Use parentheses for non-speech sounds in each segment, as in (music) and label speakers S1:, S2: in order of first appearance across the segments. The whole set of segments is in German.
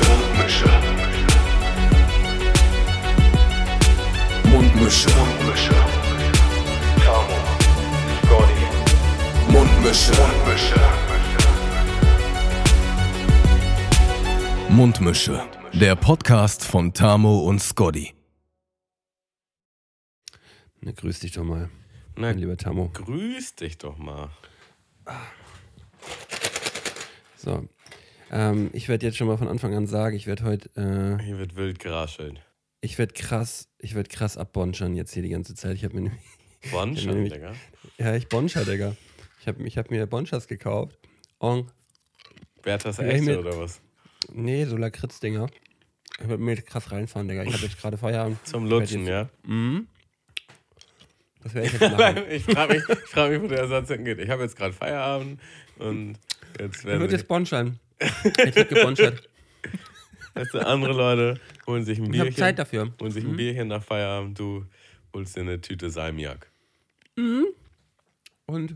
S1: Mundmische. Mundmische. Mundmische. Mundmische. Tamo. Scotty. Mundmische. Mundmische. Mundmische. Der Podcast von Tamo und Scotty.
S2: Na, grüß dich doch mal,
S3: Na,
S2: mein lieber Tamo.
S3: grüß dich doch mal.
S2: So. Ähm, ich werde jetzt schon mal von Anfang an sagen, ich werde heute, äh,
S3: Hier wird wild geraschelt.
S2: ich werde krass, ich werde krass abbonschern jetzt hier die ganze Zeit. Ich habe mir nämlich,
S3: schon,
S2: nämlich-
S3: Digga.
S2: ja, ich bonscher, Digga. Ich habe ich hab mir Bonschers gekauft. Und,
S3: Wer hat das
S2: ich
S3: echte
S2: mit-
S3: oder was?
S2: nee, so Lakritz-Dinger. Ich werde mir krass reinfahren, Digga. Ich habe jetzt gerade Feierabend. (laughs)
S3: Zum
S2: Ich
S3: Lutschen,
S2: jetzt-
S3: ja?
S2: Mhm. Das werde ich jetzt (laughs) machen.
S3: ich frage mich, ich frag mich, wo der Ersatz hingeht. Ich habe jetzt gerade Feierabend und jetzt
S2: Ich
S3: werden
S2: würde jetzt
S3: sich,
S2: bonschern. Ich wird gebonschert. (laughs)
S3: weißt du, andere Leute holen sich ein
S2: Ich
S3: Bierchen.
S2: habe Zeit dafür. Mhm.
S3: Holen sich ein Bierchen nach Feierabend. Du holst dir eine Tüte Salmiak.
S2: Und.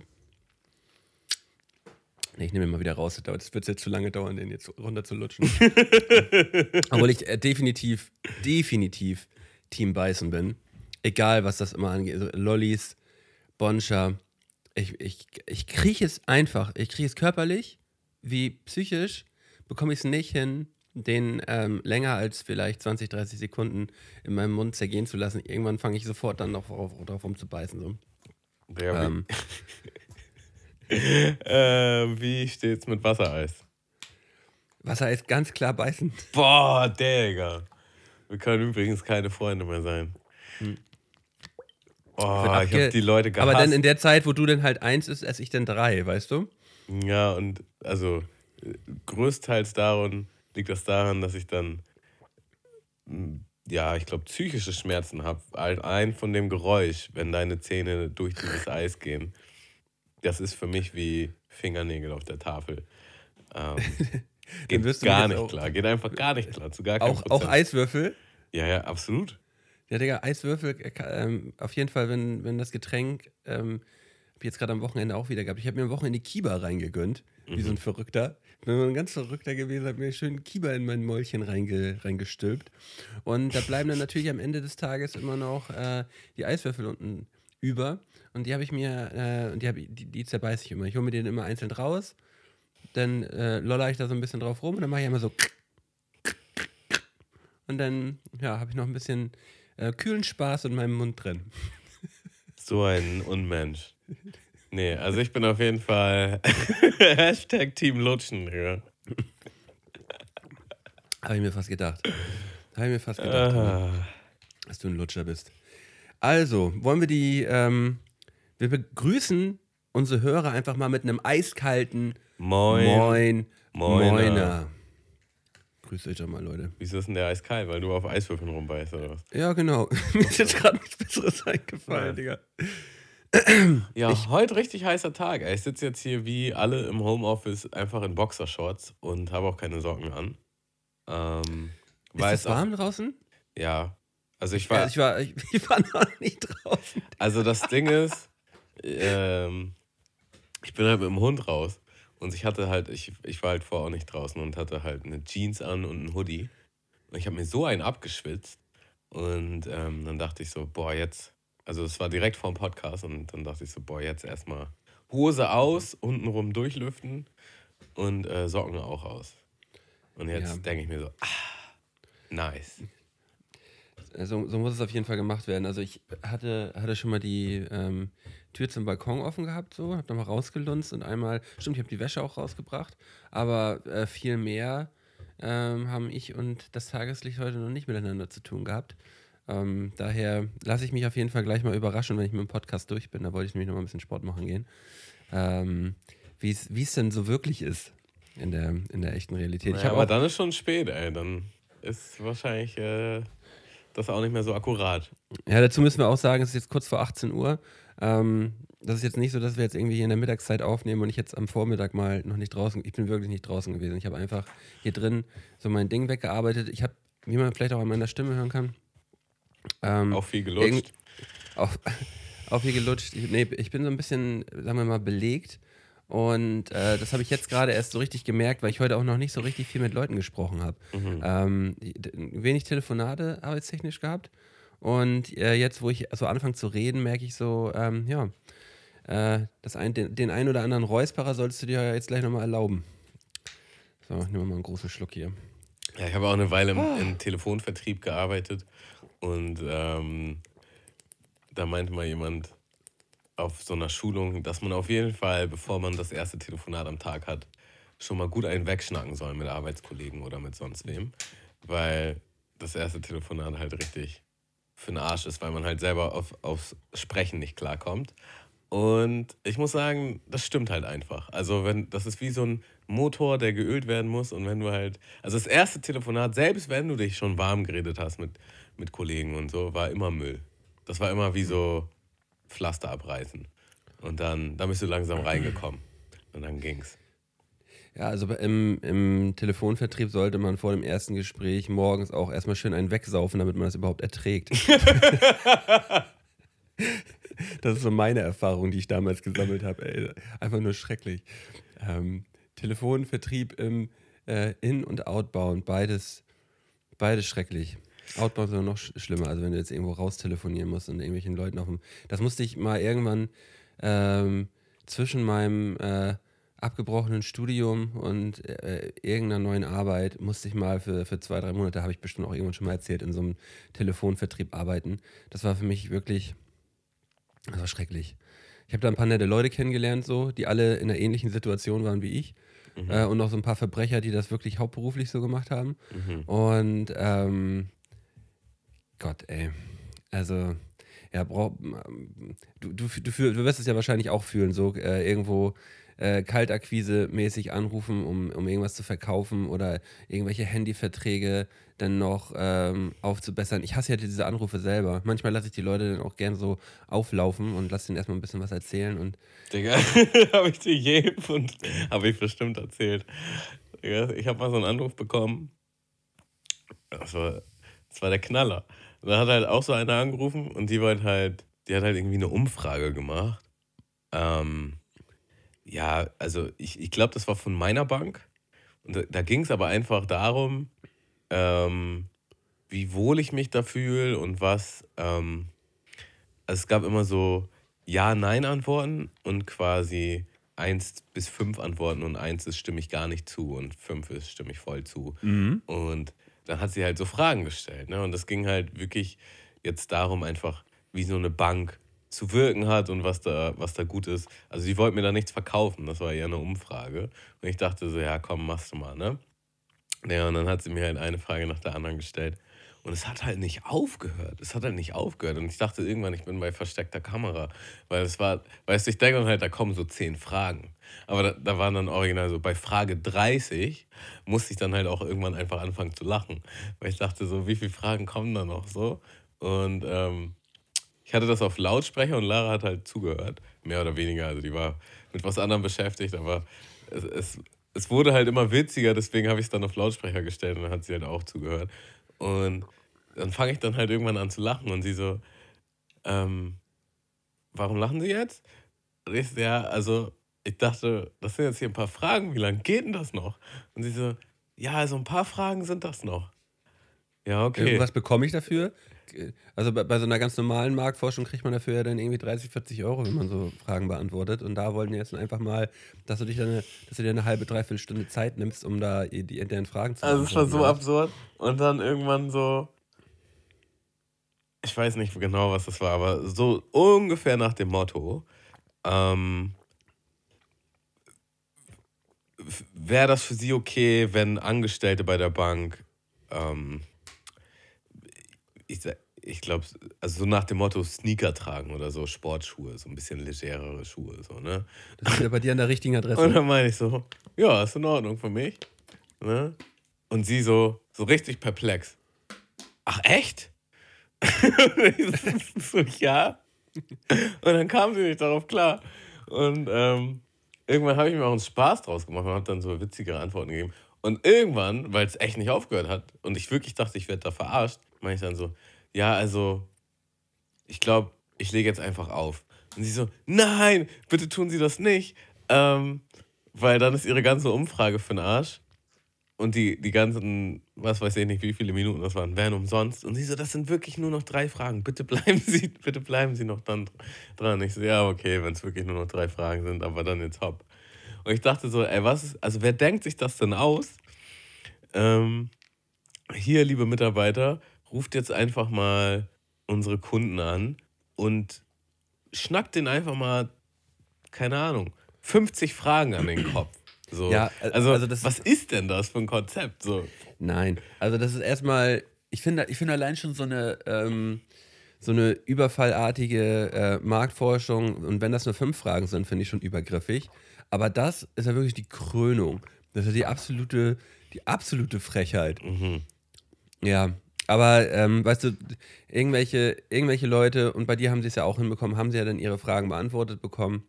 S2: Nee, ich nehme ihn mal wieder raus. Das wird jetzt zu lange dauern, den jetzt runter zu lutschen. (laughs) Obwohl ich äh, definitiv, definitiv Team Beißen bin. Egal, was das immer angeht. Also Lollis, Bonscha. Ich, ich, ich kriege es einfach. Ich kriege es körperlich wie psychisch. Bekomme ich es nicht hin, den ähm, länger als vielleicht 20, 30 Sekunden in meinem Mund zergehen zu lassen. Irgendwann fange ich sofort dann noch drauf, drauf rumzubeißen. So.
S3: Wie,
S2: Ähm, (laughs)
S3: äh, wie steht's mit Wassereis?
S2: Wasser ist ganz klar beißen. (laughs)
S3: Boah, Digga. Wir können übrigens keine Freunde mehr sein. Oh,
S2: Wird
S3: ich habe die Leute gehasst.
S2: Aber dann in der Zeit, wo du dann halt eins ist, esse ich dann drei, weißt du?
S3: Ja, und also größtenteils daran liegt das daran, dass ich dann, m, ja, ich glaube, psychische Schmerzen habe. Ein von dem Geräusch, wenn deine Zähne durch dieses Eis gehen, das ist für mich wie Fingernägel auf der Tafel. Ähm, (laughs) geht
S2: wirst du
S3: gar nicht klar, geht einfach gar nicht klar, zu gar
S2: Auch, auch. Eiswürfel.
S3: Ja, ja, absolut.
S2: Ja, Digga, Eiswürfel, äh, ähm, auf jeden Fall, wenn, wenn das Getränk, ähm, hab ich jetzt gerade am Wochenende auch wieder gehabt. Ich habe mir am Wochenende Kiba reingegönnt, wie
S3: Mhm.
S2: so ein Verrückter. Bin ein ganz Verrückter gewesen, habe mir schön Kiba in mein Mäulchen reinge, reingestülpt. Und da bleiben dann natürlich am Ende des Tages immer noch äh, die Eiswürfel unten über. Und die habe ich mir, äh, und die, hab ich, die, die zerbeiße ich immer. Ich hole mir den immer einzeln raus. Dann äh, loller ich da so ein bisschen drauf rum und dann mache ich immer so. Und dann, ja, habe ich noch ein bisschen äh, kühlen Spaß in meinem Mund drin.
S3: So ein Unmensch. Nee, also ich bin auf jeden Fall (laughs) Hashtag Team Lutschen. Ja.
S2: Habe ich mir fast gedacht. Habe ich mir fast gedacht,
S3: Ah.
S2: dass du ein Lutscher bist. Also, wollen wir die, ähm, wir begrüßen unsere Hörer einfach mal mit einem eiskalten
S3: Moin.
S2: Moin,
S3: Moiner.
S2: Moiner. Grüßt euch doch mal, Leute.
S3: Wieso ist denn der eiskalt? Weil du auf Eiswürfeln rumbeißt oder was?
S2: Ja, genau. (laughs) Mir ist jetzt gerade nichts Besseres eingefallen,
S3: Ja.
S2: Digga. (clears throat)
S3: Ja, heute richtig heißer Tag. ey. Ich sitze jetzt hier wie alle im Homeoffice einfach in Boxershorts und habe auch keine Socken an. Ähm,
S2: Ist es
S3: es auch-
S2: warm draußen?
S3: Ja. Also ich war,
S2: ich, war, ich, (laughs) ich war noch nicht draußen.
S3: also das Ding ist, ähm, ich bin halt mit dem Hund raus und ich hatte halt, ich, ich war halt vorher auch nicht draußen und hatte halt eine Jeans an und einen Hoodie. Und ich habe mir so einen abgeschwitzt und ähm, dann dachte ich so, boah, jetzt, also es war direkt vor dem Podcast und dann dachte ich so, boah, jetzt erstmal Hose aus, untenrum durchlüften und äh, Socken auch aus. Und jetzt
S2: Ja.
S3: denke ich mir so, ah, nice.
S2: So, so muss es auf jeden Fall gemacht werden. Also ich hatte, hatte schon mal die ähm, Tür zum Balkon offen gehabt, so, hab nochmal rausgelunzt und einmal, stimmt, ich habe die Wäsche auch rausgebracht, aber äh, viel mehr ähm, haben ich und das Tageslicht heute noch nicht miteinander zu tun gehabt. Ähm, daher lasse ich mich auf jeden Fall gleich mal überraschen, wenn ich mit dem Podcast durch bin. Da wollte ich nämlich noch mal ein bisschen Sport machen gehen. Ähm, wie es denn so wirklich ist in der, in der echten Realität. ich
S3: Ja,
S2: habe
S3: aber dann ist schon spät, ey. Dann ist wahrscheinlich äh, das auch nicht mehr so akkurat.
S2: Ja, dazu müssen wir auch sagen, es ist jetzt kurz vor 18 Uhr. Ähm, das ist jetzt nicht so, dass wir jetzt irgendwie hier in der Mittagszeit aufnehmen und ich jetzt am Vormittag mal noch nicht draußen, ich bin wirklich nicht draußen gewesen. Ich habe einfach hier drin so mein Ding weggearbeitet. Ich habe, wie man vielleicht auch an meiner Stimme hören kann, ähm,
S3: Auch viel gelutscht.
S2: Auch, (laughs) auch hier gelutscht. Ich, nee, ich bin so ein bisschen, sagen wir mal, belegt Und äh, das habe ich jetzt gerade erst so richtig gemerkt, weil ich heute auch noch nicht so richtig viel mit Leuten gesprochen habe.
S3: Mhm.
S2: Ähm, wenig Telefonate arbeitstechnisch gehabt. Und äh, jetzt, wo ich so anfange zu reden, merke ich so, ähm, ja, äh, das ein, den, den einen oder anderen Räusperer solltest du dir ja jetzt gleich nochmal erlauben. So, nehmen wir mal einen großen Schluck hier.
S3: Ja, ich habe auch eine Weile im, im Telefonvertrieb gearbeitet und ähm, da meinte mal jemand auf so einer Schulung, dass man auf jeden Fall, bevor man das erste Telefonat am Tag hat, schon mal gut einen wegschnacken soll mit Arbeitskollegen oder mit sonst wem, weil das erste Telefonat halt richtig für den Arsch ist, weil man halt selber auf, aufs Sprechen nicht klarkommt. Und ich muss sagen, das stimmt halt einfach. Also, wenn, das ist wie so ein Motor, der geölt werden muss. Und wenn du halt, also das erste Telefonat, selbst wenn du dich schon warm geredet hast mit, mit Kollegen und so, war immer Müll. Das war immer wie so Pflaster abreißen. Und dann, dann bist du langsam reingekommen. Und dann ging's.
S2: Ja, also im, im Telefonvertrieb sollte man vor dem ersten Gespräch morgens auch erstmal schön einen wegsaufen, damit man das überhaupt erträgt. (laughs) das ist so meine Erfahrung, die ich damals gesammelt habe. Einfach nur schrecklich. Ähm, Telefonvertrieb im äh, In- und Outbound, beides, beides schrecklich. Outbound ist noch schlimmer, also wenn du jetzt irgendwo raus telefonieren musst und irgendwelchen Leuten auf dem. Das musste ich mal irgendwann ähm, zwischen meinem äh, abgebrochenen Studium und äh, irgendeiner neuen Arbeit musste ich mal für, für zwei, drei Monate, habe ich bestimmt auch irgendwann schon mal erzählt, in so einem Telefonvertrieb arbeiten. Das war für mich wirklich, das war schrecklich. Ich habe da ein paar nette Leute kennengelernt, so, die alle in einer ähnlichen Situation waren wie ich. Mhm. Äh, und noch so ein paar Verbrecher, die das wirklich hauptberuflich so gemacht haben. Mhm. Und ähm, Gott, ey. Also, ja, brauch, du, du, du, du wirst es ja wahrscheinlich auch fühlen, so äh, irgendwo äh, Kaltakquise-mäßig anrufen, um, um irgendwas zu verkaufen oder irgendwelche Handyverträge dann noch ähm, aufzubessern. Ich hasse ja diese Anrufe selber. Manchmal lasse ich die Leute dann auch gern so auflaufen und lasse ihnen erstmal ein bisschen was erzählen. Und
S3: Digga, (laughs) habe ich dir je und habe ich bestimmt erzählt. Digga, ich habe mal so einen Anruf bekommen. Das war, das war der Knaller. Da hat halt auch so einer angerufen und die wollte halt, die hat halt irgendwie eine Umfrage gemacht. Ähm, ja, also ich, ich glaube, das war von meiner Bank. Und da, da ging es aber einfach darum, ähm, wie wohl ich mich da fühle und was. Ähm, also es gab immer so Ja-Nein-Antworten und quasi eins bis fünf Antworten und eins ist stimme ich gar nicht zu und fünf ist stimme ich voll zu.
S2: Mhm.
S3: Und dann hat sie halt so Fragen gestellt. Ne? Und das ging halt wirklich jetzt darum, einfach wie so eine Bank zu wirken hat und was da, was da gut ist. Also sie wollten mir da nichts verkaufen, das war eher eine Umfrage. Und ich dachte so, ja komm, machst du mal, ne? Ja, und dann hat sie mir halt eine Frage nach der anderen gestellt. Und es hat halt nicht aufgehört. Es hat halt nicht aufgehört. Und ich dachte irgendwann, ich bin bei versteckter Kamera. Weil es war, weißt du, ich denke dann halt, da kommen so zehn Fragen. Aber da, da waren dann original so, bei Frage 30 musste ich dann halt auch irgendwann einfach anfangen zu lachen. Weil ich dachte so, wie viele Fragen kommen da noch so? Und ähm, ich hatte das auf Lautsprecher und Lara hat halt zugehört. Mehr oder weniger. Also die war mit was anderem beschäftigt, aber es, es, es wurde halt immer witziger, deswegen habe ich es dann auf Lautsprecher gestellt und dann hat sie halt auch zugehört. Und dann fange ich dann halt irgendwann an zu lachen und sie so, ähm, warum lachen Sie jetzt? Und ich so, ja, also ich dachte, das sind jetzt hier ein paar Fragen, wie lange geht denn das noch? Und sie so, ja, also ein paar Fragen sind das noch. Ja, okay.
S2: Und was bekomme ich dafür? Also bei, bei, so einer ganz normalen Marktforschung kriegt man dafür ja dann irgendwie 30, 40 Euro, wenn man so Fragen beantwortet. Und da wollten wir jetzt einfach mal, dass du dich dann, dass du dir eine halbe, dreiviertel Stunde Zeit nimmst, um da die, die, deren Fragen zu
S3: beantworten. Also es war so ja. absurd. Und dann irgendwann so, ich weiß nicht genau, was das war, aber so ungefähr nach dem Motto, ähm, wäre das für Sie okay, wenn Angestellte bei der Bank, ähm, ich, ich glaube, also so nach dem Motto Sneaker tragen oder so, Sportschuhe, so ein bisschen legerere Schuhe, so, ne?
S2: Das ist ja bei dir an der richtigen Adresse.
S3: Und dann meine ich so, ja, ist in Ordnung für mich, ne? Und sie so, so richtig perplex. Ach, echt? (laughs) so, ja. Und dann kam sie nicht darauf klar. Und ähm, irgendwann habe ich mir auch einen Spaß draus gemacht und habe dann so witzigere Antworten gegeben. Und irgendwann, weil es echt nicht aufgehört hat und ich wirklich dachte, ich werde da verarscht, meine ich dann so, ja, also, ich glaube, ich lege jetzt einfach auf. Und sie so, nein, bitte tun Sie das nicht. ähm, weil dann ist ihre ganze Umfrage für den Arsch. Und die, die ganzen, was weiß ich nicht, wie viele Minuten das waren, wären umsonst. Und sie so, das sind wirklich nur noch drei Fragen. Bitte bleiben (laughs) Sie, bitte bleiben Sie noch dann dran. Ich so, ja, okay, wenn es wirklich nur noch drei Fragen sind, aber dann jetzt hopp. Und ich dachte so, ey, was ist, also wer denkt sich das denn aus? Ähm, hier, liebe Mitarbeiter, ruft jetzt einfach mal unsere Kunden an und schnackt den einfach mal, keine Ahnung, 50 Fragen an den Kopf. So.
S2: Ja,
S3: also,
S2: also das-
S3: was ist denn das für ein Konzept? So.
S2: Nein, also das ist erstmal, ich finde ich finde allein schon so eine, ähm, so eine überfallartige äh, Marktforschung und wenn das nur fünf Fragen sind, finde ich schon übergriffig. Aber das ist ja wirklich die Krönung. Das ist ja die absolute, die absolute Frechheit.
S3: Mhm.
S2: Ja, aber ähm, weißt du, irgendwelche, irgendwelche Leute, und bei dir haben sie es ja auch hinbekommen, haben sie ja dann ihre Fragen beantwortet bekommen.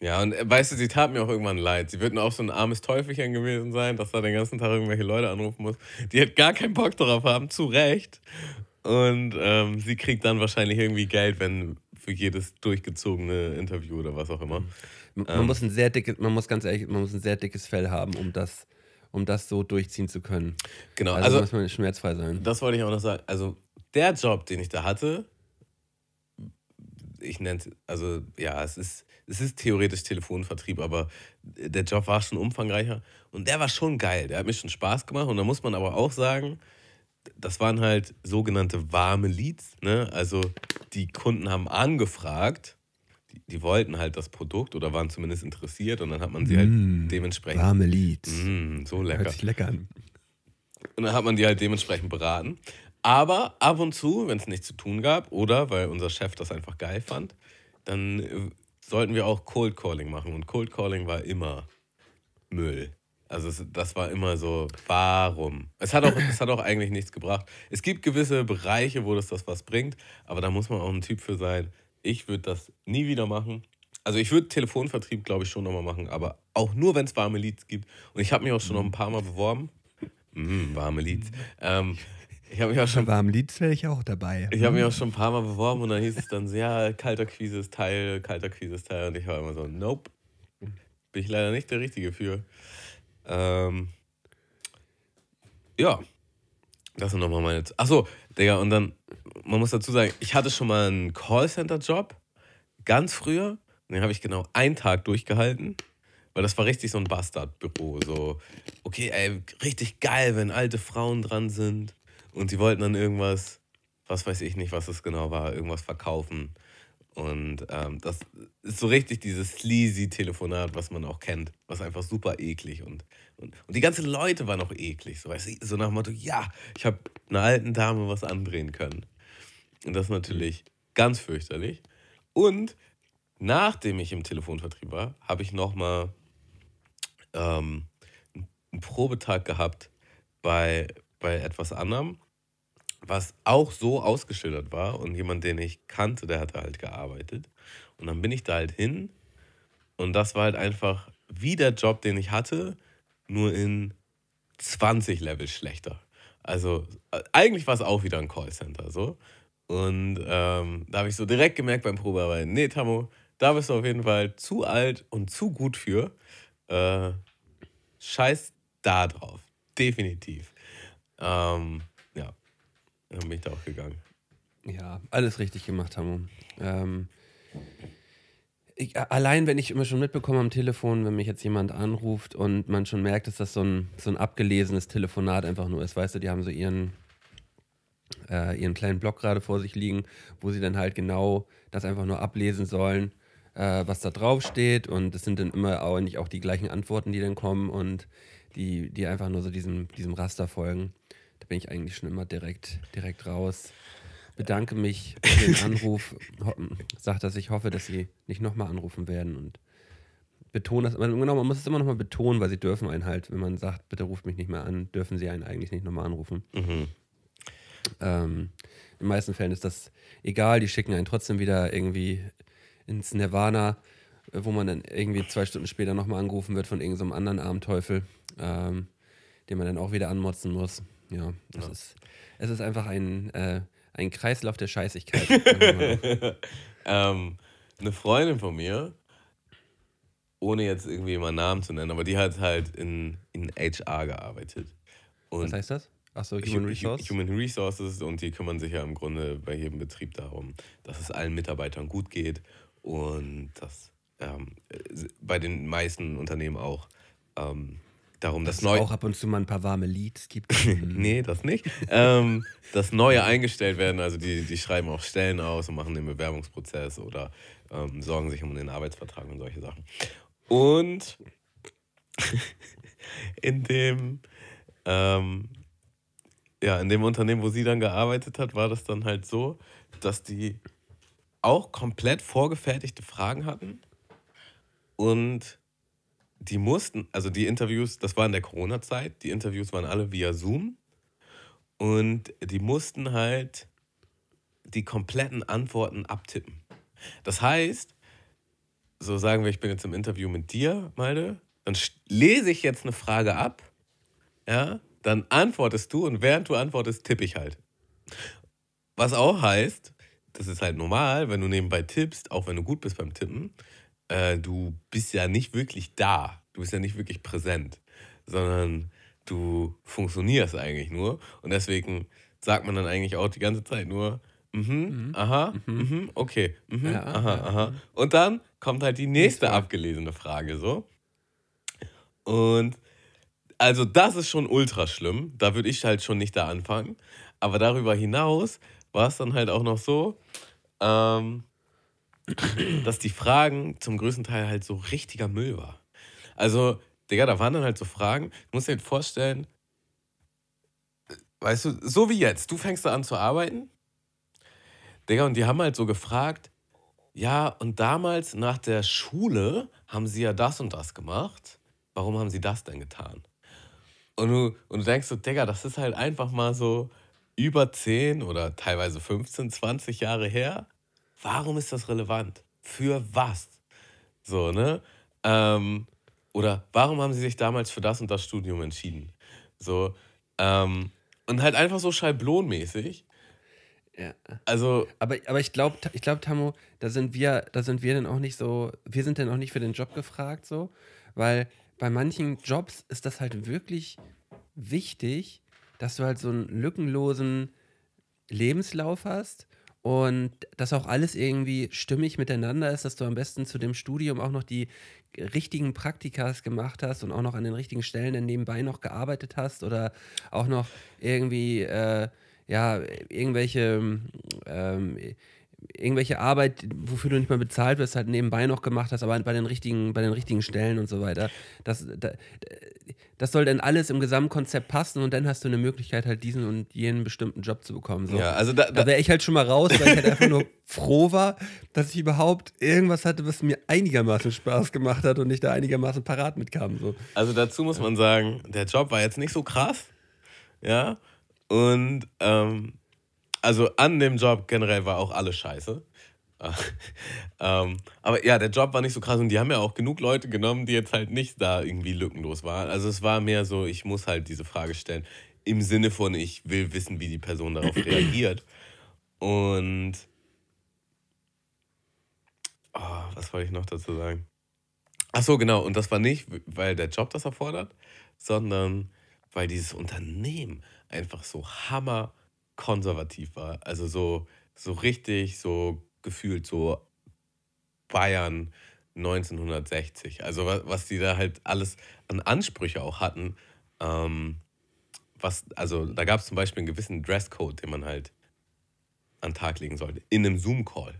S3: Ja, und äh, weißt du, sie tat mir auch irgendwann leid. Sie wird nur auch so ein armes Teufelchen gewesen sein, dass da den ganzen Tag irgendwelche Leute anrufen muss. Die hat gar keinen Bock darauf haben, zu Recht. Und ähm, sie kriegt dann wahrscheinlich irgendwie Geld, wenn für jedes durchgezogene Interview oder was auch immer.
S2: Man muss ein sehr dickes, man muss ganz ehrlich, man muss ein sehr dickes Fell haben, um das, um das so durchziehen zu können.
S3: Genau,
S2: Also,
S3: also
S2: muss man schmerzfrei sein.
S3: das wollte ich auch noch sagen. Also der Job, den ich da hatte, ich nenne es, also ja, es ist, es ist theoretisch Telefonvertrieb, aber der Job war schon umfangreicher und der war schon geil. Der hat mir schon Spaß gemacht und da muss man aber auch sagen, das waren halt sogenannte warme Leads. Ne? Also die Kunden haben angefragt, die, die wollten halt das Produkt oder waren zumindest interessiert und dann hat man sie halt dementsprechend.
S2: Warme Leads.
S3: Mm, so lecker.
S2: Hört sich lecker an.
S3: Und dann hat man die halt dementsprechend beraten. Aber ab und zu, wenn es nichts zu tun gab oder weil unser Chef das einfach geil fand, dann äh, sollten wir auch Cold Calling machen. Und Cold Calling war immer Müll. Also es, das war immer so, warum? Es hat, auch, (clears throat) es hat auch eigentlich nichts gebracht. Es gibt gewisse Bereiche, wo das das was bringt, aber da muss man auch ein Typ für sein. Ich würde das nie wieder machen. Also ich würde Telefonvertrieb, glaube ich, schon nochmal machen, aber auch nur, wenn es warme Leads gibt. Und ich habe mich auch schon noch ein paar Mal beworben. Mm, warme Leads. Ähm, ich habe mich auch schon
S2: Warme Leads wäre ich auch dabei.
S3: ich habe mich auch schon ein paar Mal beworben und dann hieß es dann so, ja, kalter ist Teil, kalter ist Teil. Und ich war immer so, nope, bin ich leider nicht der Richtige für. Ähm, ja, das sind nochmal meine... Achso, Digga, und dann, man muss dazu sagen, ich hatte schon mal einen Callcenter-Job, ganz früher. Den habe ich genau einen Tag durchgehalten, weil das war richtig so ein Bastardbüro. So, okay, ey, richtig geil, wenn alte Frauen dran sind und die wollten dann irgendwas, was weiß ich nicht, was es genau war, irgendwas verkaufen. Und ähm, das ist so richtig dieses sleazy Telefonat, was man auch kennt, was einfach super eklig und, und, und die ganzen Leute waren auch eklig. So, weißt du, so nach dem Motto, ja, ich habe einer alten Dame was andrehen können. Und das ist natürlich ganz fürchterlich. Und nachdem ich im Telefonvertrieb war, habe ich nochmal ähm, einen Probetag gehabt bei, bei etwas anderem, was auch so ausgeschildert war. Und jemand, den ich kannte, der hatte halt gearbeitet. Und dann bin ich da halt hin. Und das war halt einfach wie der Job, den ich hatte, nur in 20 Level schlechter. Also äh, eigentlich war es auch wieder ein Callcenter so. Und ähm, da habe ich so direkt gemerkt beim Probearbeiten, nee, Tammo, da bist du auf jeden Fall zu alt und zu gut für. Äh, scheiß da drauf. Definitiv. Ähm, dann bin ich da auch gegangen.
S2: Ja, alles richtig gemacht, Hammo. Ähm, ich, allein, wenn ich immer schon mitbekomme am Telefon, wenn mich jetzt jemand anruft und man schon merkt, dass das so ein, so ein abgelesenes Telefonat einfach nur ist, weißt du, die haben so ihren, äh, ihren kleinen Block gerade vor sich liegen, wo sie dann halt genau das einfach nur ablesen sollen, äh, was da drauf steht und es sind dann immer auch nicht auch die gleichen Antworten, die dann kommen und die, die einfach nur so diesem, diesem Raster folgen. Da bin ich eigentlich schon immer direkt, direkt raus bedanke mich (laughs) für den Anruf, sage, dass ich hoffe, dass sie nicht nochmal anrufen werden und betone das. Genau, man muss es immer nochmal betonen, weil sie dürfen einen halt, wenn man sagt, bitte ruft mich nicht mehr an, dürfen sie einen eigentlich nicht nochmal anrufen.
S3: Mhm.
S2: Ähm, in den meisten Fällen ist das egal, die schicken einen trotzdem wieder irgendwie ins Nirvana, äh, wo man dann irgendwie zwei Stunden später nochmal angerufen wird von irgendeinem anderen armen Teufel, ähm, den man dann auch wieder anmotzen muss. Ja, das
S3: Ja.
S2: ist, es ist einfach ein, äh, ein Kreislauf der Scheißigkeit. (laughs)
S3: ähm, eine Freundin von mir ohne jetzt irgendwie mal Namen zu nennen, aber die hat halt in, in HR gearbeitet. Und
S2: Was heißt das? Achso, Human Resource?
S3: Human Resources und die kümmern sich ja im Grunde bei jedem Betrieb darum, dass es allen Mitarbeitern gut geht und dass ähm, bei den meisten Unternehmen auch ähm, darum, dass
S2: es
S3: neu.
S2: auch ab und zu mal ein paar warme Leads gibt. (laughs)
S3: nee, das nicht. ähm, dass neue eingestellt werden, also die, die schreiben auch Stellen aus und machen den Bewerbungsprozess oder ähm, sorgen sich um den Arbeitsvertrag und solche Sachen. Und (laughs) in dem, ähm, ja, in dem Unternehmen, wo sie dann gearbeitet hat, war das dann halt so, dass die auch komplett vorgefertigte Fragen hatten und die mussten, also die Interviews, das war in der Corona-Zeit, die Interviews waren alle via Zoom und die mussten halt die kompletten Antworten abtippen. Das heißt, so sagen wir, ich bin jetzt im Interview mit dir, Malde, dann lese ich jetzt eine Frage ab, ja, dann antwortest du und während du antwortest, tippe ich halt. Was auch heißt, das ist halt normal, wenn du nebenbei tippst, auch wenn du gut bist beim Tippen, äh, du bist ja nicht wirklich da. Du bist ja nicht wirklich präsent, sondern du funktionierst eigentlich nur. Und deswegen sagt man dann eigentlich auch die ganze Zeit nur, mhm, aha, mhm, okay, mhm,
S2: Ja,
S3: aha,
S2: ja,
S3: aha. Und dann kommt halt die nächste abgelesene Frage so. Und also das ist schon ultra schlimm. Da würde ich halt schon nicht da anfangen. Aber darüber hinaus war es dann halt auch noch so, ähm, dass die Fragen zum größten Teil halt so richtiger Müll war. Also, Digga, da waren dann halt so Fragen. Du musst dir halt vorstellen, weißt du, so wie jetzt, du fängst da an zu arbeiten. Digga, und die haben halt so gefragt, ja, und damals nach der Schule haben sie ja das und das gemacht. Warum haben sie das denn getan? Und du, und du denkst so, Digga, das ist halt einfach mal so über 10 oder teilweise 15, 20 Jahre her. Warum ist das relevant? Für was? So, ne? Ähm, oder warum haben sie sich damals für das und das Studium entschieden? So, ähm, und halt einfach so schablonmäßig.
S2: Ja.
S3: Also,
S2: Aber, aber ich glaube, ich glaub, Tammo, da sind wir, da sind wir dann auch nicht so, wir sind dann auch nicht für den Job gefragt, so, weil bei manchen Jobs ist das halt wirklich wichtig, dass du halt so einen lückenlosen Lebenslauf hast und dass auch alles irgendwie stimmig miteinander ist, dass du am besten zu dem Studium auch noch die richtigen Praktikas gemacht hast und auch noch an den richtigen Stellen dann nebenbei noch gearbeitet hast oder auch noch irgendwie, äh, ja, irgendwelche, ähm, irgendwelche Arbeit, wofür du nicht mal bezahlt wirst, halt nebenbei noch gemacht hast, aber bei den richtigen, bei den richtigen Stellen und so weiter. Das, da, das soll dann alles im Gesamtkonzept passen und dann hast du eine Möglichkeit, halt diesen und jenen bestimmten Job zu bekommen. So.
S3: ja, also da,
S2: Da
S3: da,
S2: wäre ich halt schon mal raus, weil ich halt einfach nur (laughs) froh war, dass ich überhaupt irgendwas hatte, was mir einigermaßen Spaß gemacht hat und ich da einigermaßen parat mitkam. So.
S3: Also dazu muss man sagen, der Job war jetzt nicht so krass. Ja. Und ähm, also an dem Job generell war auch alles scheiße. (laughs) ähm, aber ja, der Job war nicht so krass und die haben ja auch genug Leute genommen, die jetzt halt nicht da irgendwie lückenlos waren. Also es war mehr so, ich muss halt diese Frage stellen im Sinne von, ich will wissen, wie die Person darauf (clears throat) reagiert. Und oh, was wollte ich noch dazu sagen? Ach so, genau. Und das war nicht, weil der Job das erfordert, sondern weil dieses Unternehmen einfach so hammerkonservativ war. Also so, so richtig, so gefühlt so Bayern 1960. Also was, was die da halt alles an Ansprüche auch hatten. Ähm, was, also da gab es zum Beispiel einen gewissen Dresscode, den man halt an den Tag legen sollte. In einem Zoom-Call.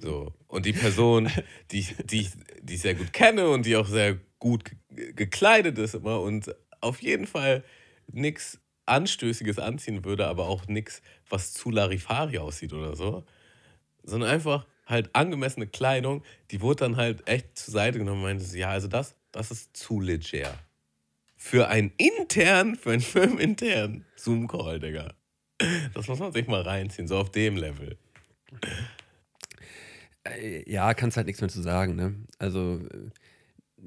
S3: So. Und die Person, die, ich- die, die ich sehr gut kenne und die auch sehr gut ge- gekleidet ist immer und auf jeden Fall nichts Anstößiges anziehen würde, aber auch nichts, was zu Larifari aussieht oder so. Sondern einfach halt angemessene Kleidung, die wurde dann halt echt zur Seite genommen und meinte, ja, also das, das ist zu leger. Für einen intern, für einen firmenintern Zoom-Call, Digga. Das muss man sich mal reinziehen, so auf dem Level.
S2: Äh, Ja, kannst halt nichts mehr zu sagen, ne? Also, äh,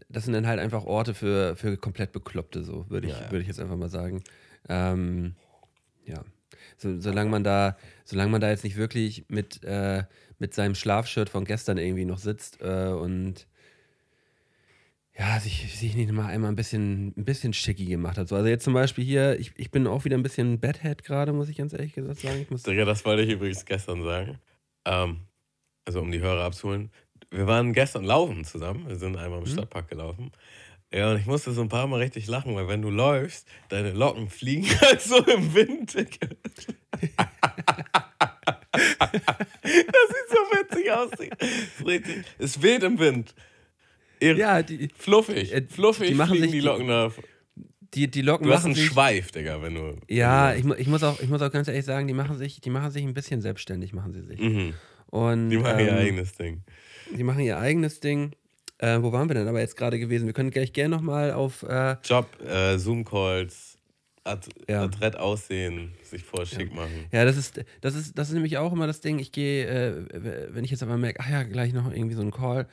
S2: das sind dann halt einfach Orte für, für komplett Bekloppte, so, würde ich,
S3: Ja, ja.
S2: würde ich jetzt einfach mal sagen. Ähm, ja. So, solange man da, solange man da jetzt nicht wirklich mit, äh, mit seinem Schlafshirt von gestern irgendwie noch sitzt äh, und ja, sich, sich nicht mal einmal ein bisschen, ein bisschen schicky gemacht hat. So, also jetzt zum Beispiel hier, ich, ich bin auch wieder ein bisschen Badhead gerade, muss ich ganz ehrlich gesagt sagen. Ich muss
S3: Digga, das wollte ich übrigens gestern sagen. Ähm, also um die Hörer abzuholen. Wir waren gestern laufen zusammen. Wir sind einmal im
S2: Mhm.
S3: Stadtpark gelaufen. Ja, und ich musste so ein paar Mal richtig lachen, weil wenn du läufst, deine Locken fliegen (laughs) halt so im Wind. (laughs) Das sieht so witzig aus. Richtig. Es weht im Wind. Irre.
S2: ja, die,
S3: Fluffig.
S2: Äh,
S3: Fluffig
S2: die machen
S3: fliegen
S2: sich
S3: die Locken da.
S2: die, die Locken
S3: Du hast
S2: machen
S3: einen
S2: sich.
S3: Schweif, Digga, wenn du.
S2: Ja, ich, ich, muss auch, ich muss auch ganz ehrlich sagen, die machen sich, die machen sich ein bisschen selbstständig, machen sie sich.
S3: mhm.
S2: Und,
S3: Die machen ihr
S2: ähm,
S3: eigenes Ding.
S2: Die machen ihr eigenes Ding. Äh, wo waren wir denn aber jetzt gerade gewesen? Wir können gleich gerne nochmal auf. Äh,
S3: Job, äh, Zoom-Calls, ad
S2: Ja.
S3: adrett aussehen, sich voll schick machen.
S2: ja, das ist, das ist, das ist nämlich auch immer das Ding. Ich gehe, äh, wenn ich jetzt aber merke, ach ja, gleich noch irgendwie so ein Call,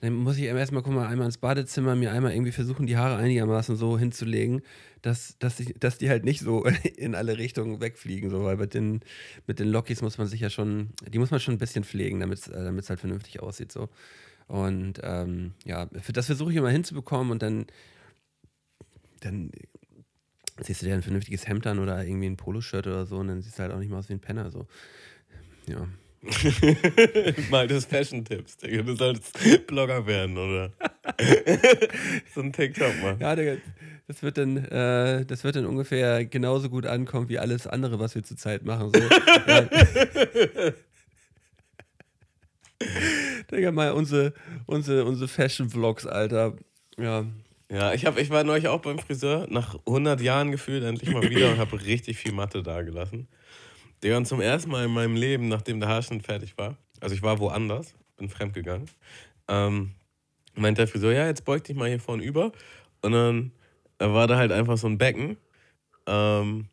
S2: dann muss ich erstmal, guck mal, einmal ins Badezimmer, mir einmal irgendwie versuchen, die Haare einigermaßen so hinzulegen, dass, dass, ich, dass die halt nicht so (laughs) in alle Richtungen wegfliegen. So, weil mit den, mit den Lokis muss man sich ja schon, die muss man schon ein bisschen pflegen, damit es äh, halt vernünftig aussieht. So. Und ähm, ja, das versuche ich immer hinzubekommen und dann, dann ziehst du dir ein vernünftiges Hemd an oder irgendwie ein Poloshirt oder so und dann siehst du halt auch nicht mehr aus wie ein Penner. So. Ja. (laughs)
S3: Mal das Fashion-Tipps, Digga. Du solltest Blogger werden, oder? (laughs) so ein TikTok machen.
S2: Ja, Digga, das wird dann, äh, das wird dann ungefähr genauso gut ankommen wie alles andere, was wir zurzeit machen. So. (laughs) ja. Digga, mal unsere, unsere, unsere Fashion-Vlogs, Alter. Ja.
S3: Ja, ich, hab, ich war neulich auch beim Friseur, nach 100 Jahren gefühlt endlich mal wieder und habe richtig viel Matte dagelassen. Digga, und zum ersten Mal in meinem Leben, nachdem der Haarschnitt fertig war, also ich war woanders, bin fremdgegangen, ähm, meinte der Friseur, ja, jetzt beug dich mal hier vorne über. Und dann äh, war da halt einfach so ein Becken, ähm,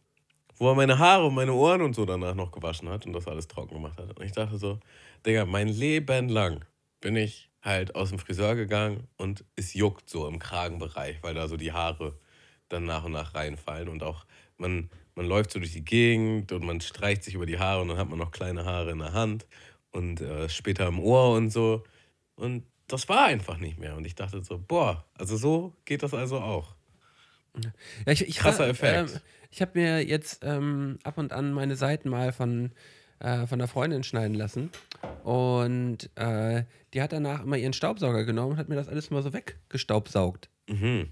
S3: wo er meine Haare und meine Ohren und so danach noch gewaschen hat und das alles trocken gemacht hat. Und ich dachte so, Digga, mein Leben lang bin ich halt aus dem Friseur gegangen und es juckt so im Kragenbereich, weil da so die Haare dann nach und nach reinfallen und auch man, man läuft so durch die Gegend und man streicht sich über die Haare und dann hat man noch kleine Haare in der Hand und äh, später im Ohr und so. Und das war einfach nicht mehr. Und ich dachte so, boah, also so geht das also auch.
S2: Ja, ich, ich,
S3: Krasser
S2: äh,
S3: Effekt.
S2: ähm, ich habe mir jetzt ähm, ab und an meine Seiten mal von, äh, von einer Freundin schneiden lassen. Und äh, die hat danach immer ihren Staubsauger genommen und hat mir das alles mal so weggestaubsaugt.
S3: Mhm.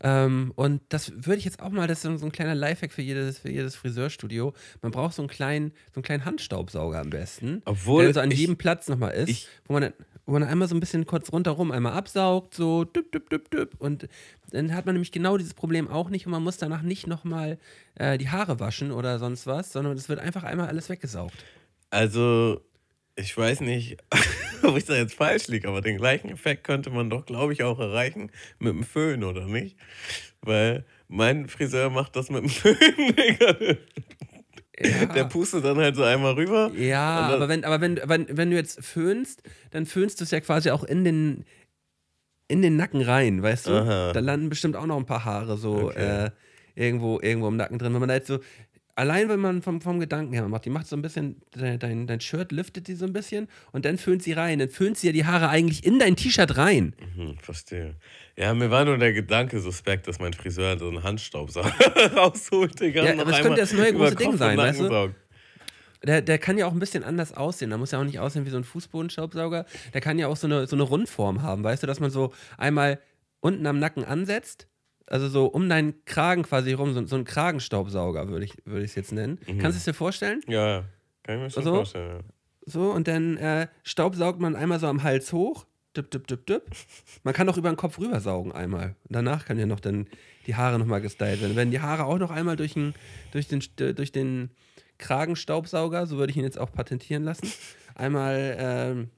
S2: Ähm, und das würde ich jetzt auch mal, das ist so ein kleiner Lifehack für jedes, für jedes Friseurstudio. Man braucht so einen kleinen, so einen kleinen Handstaubsauger am besten.
S3: Obwohl
S2: der so an jedem Platz nochmal ist,
S3: ich-
S2: wo, man dann, wo man einmal so ein bisschen kurz rundherum einmal absaugt, so düpp, düpp, düpp, düpp. Und dann hat man nämlich genau dieses Problem auch nicht und man muss danach nicht nochmal äh, die Haare waschen oder sonst was, sondern es wird einfach einmal alles weggesaugt.
S3: Also, ich weiß nicht, (laughs) ob ich da jetzt falsch liege, aber den gleichen Effekt könnte man doch, glaube ich, auch erreichen mit dem Föhn, oder nicht? Weil mein Friseur macht das mit dem (laughs) Föhn.
S2: Ja.
S3: Der pustet dann halt so einmal rüber.
S2: Ja, aber, wenn, aber wenn, wenn, wenn du jetzt föhnst, dann föhnst du es ja quasi auch in den, in den Nacken rein, weißt du?
S3: Aha.
S2: Da landen bestimmt auch noch ein paar Haare so
S3: Okay.
S2: äh, irgendwo, irgendwo im Nacken drin. Wenn man da jetzt so, allein wenn man vom, vom Gedanken her macht, die macht so ein bisschen, dein, dein, dein Shirt liftet die so ein bisschen und dann föhnt sie rein. Dann föhnt sie ja die Haare eigentlich in dein T-Shirt rein.
S3: Hm, verstehe. Ja, mir war nur der Gedanke suspekt, dass mein Friseur so einen Handstaubsauger (laughs) rausholt, Digga.
S2: Ja, aber das könnte das neue große Ding sein, weißt du? Der, der kann ja auch ein bisschen anders aussehen. Da muss ja auch nicht aussehen wie so ein Fußbodenstaubsauger. Der kann ja auch so eine, so eine Rundform haben, weißt du, dass man so einmal unten am Nacken ansetzt, also so um deinen Kragen quasi rum, so, so ein Kragenstaubsauger würde ich es würd jetzt nennen. Kannst du es dir vorstellen?
S3: Ja, ja. kann ich mir schon
S2: So?
S3: vorstellen. Ja.
S2: So, und dann äh, staubsaugt man einmal so am Hals hoch. Dip, dip, dip, dip. Man kann auch über den Kopf rübersaugen einmal. Und danach kann ja noch dann die Haare nochmal gestylt werden. Wenn die Haare auch noch einmal durch den, durch den, durch den Kragenstaubsauger, so würde ich ihn jetzt auch patentieren lassen, einmal, ähm,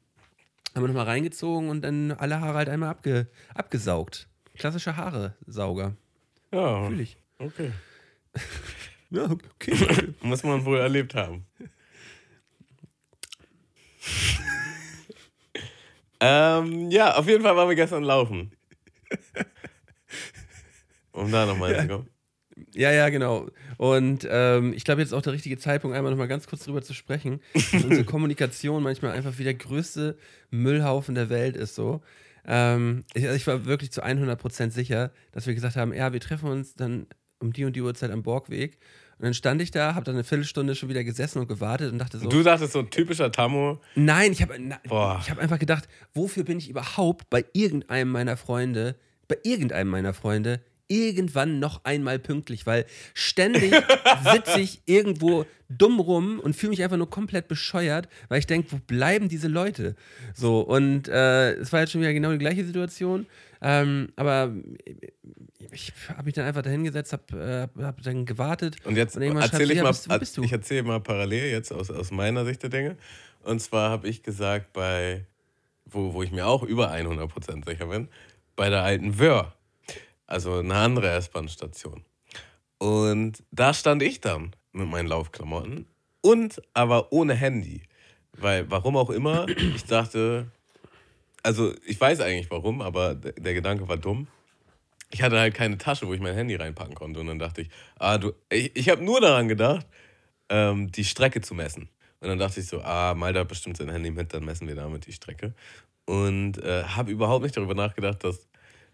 S2: einmal nochmal reingezogen und dann alle Haare halt einmal abge, abgesaugt. Klassischer Haare-Sauger.
S3: Ja,
S2: Fühl ich.
S3: okay. (laughs)
S2: Ja, okay. (laughs)
S3: Muss man wohl erlebt haben. Ähm, ja, auf jeden Fall waren wir gestern laufen. Um da nochmal
S2: Ja.
S3: hinzukommen.
S2: Ja, ja, genau. Und ähm, ich glaube, jetzt ist auch der richtige Zeitpunkt, einmal nochmal ganz kurz drüber zu sprechen, dass unsere (laughs) Kommunikation manchmal einfach wie der größte Müllhaufen der Welt ist so. Ähm, ich, also ich war wirklich zu 100% sicher, dass wir gesagt haben, ja, wir treffen uns dann um die und die Uhrzeit am Borgweg. Und dann stand ich da, habe dann eine Viertelstunde schon wieder gesessen und gewartet und dachte so.
S3: Du dachtest so ein typischer Tammo.
S2: Nein, ich habe ich hab einfach gedacht, wofür bin ich überhaupt bei irgendeinem meiner Freunde, bei irgendeinem meiner Freunde irgendwann noch einmal pünktlich, weil ständig (laughs) sitze ich irgendwo dumm rum und fühle mich einfach nur komplett bescheuert, weil ich denke, wo bleiben diese Leute? So, und äh, es war jetzt schon wieder genau die gleiche Situation. Ähm, aber ich habe mich dann einfach dahingesetzt, habe äh, hab dann gewartet.
S3: Und jetzt erzähle ich mal, bist, bist ich erzähle mal parallel jetzt aus, aus meiner Sicht der Dinge. Und zwar habe ich gesagt, bei, wo, wo ich mir auch über 100% sicher bin, bei der alten Wör also eine andere S-Bahn-Station. Und da stand ich dann mit meinen Laufklamotten und aber ohne Handy. Weil, warum auch immer, ich dachte, also ich weiß eigentlich warum, aber der Gedanke war dumm. Ich hatte halt keine Tasche, wo ich mein Handy reinpacken konnte. Und dann dachte ich, ah, du, ich, ich habe nur daran gedacht, ähm, die Strecke zu messen. Und dann dachte ich so, ah, Malda hat bestimmt sein Handy mit, dann messen wir damit die Strecke. Und äh, habe überhaupt nicht darüber nachgedacht, dass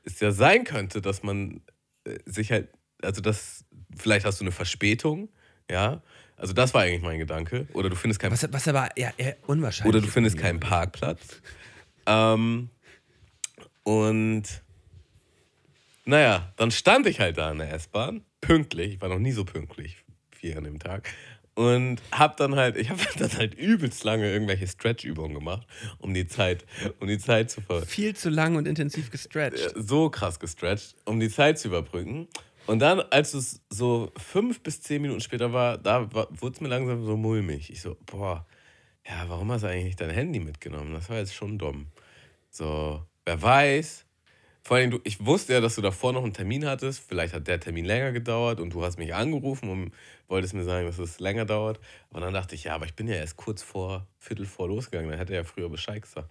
S3: es ja sein könnte, dass man äh, sich halt, also das, vielleicht hast du eine Verspätung, ja. Also das war eigentlich mein Gedanke. Oder du findest keinen.
S2: Was, was aber ja, unwahrscheinlich.
S3: Oder du findest keinen Parkplatz. Ähm, und naja, dann stand ich halt da in der S-Bahn, pünktlich. Ich war noch nie so pünktlich wie an dem Tag. Und hab dann halt, ich habe (laughs) dann halt übelst lange irgendwelche Stretch-Übungen gemacht, um die Zeit, um die Zeit zu ver
S2: Viel zu lang und intensiv gestretcht.
S3: So krass gestretcht, um die Zeit zu überbrücken. Und dann, als es so fünf bis zehn Minuten später war, da wurde es mir langsam so mulmig. Ich so, boah, ja, warum hast du eigentlich dein Handy mitgenommen? Das war jetzt schon dumm. So, wer weiß, vor allem, ich wusste ja, dass du davor noch einen Termin hattest. Vielleicht hat der Termin länger gedauert und du hast mich angerufen und wolltest mir sagen, dass es länger dauert. Und dann dachte ich, ja, aber ich bin ja erst kurz vor, Viertel vor losgegangen. Dann hätte er ja früher Bescheid gesagt.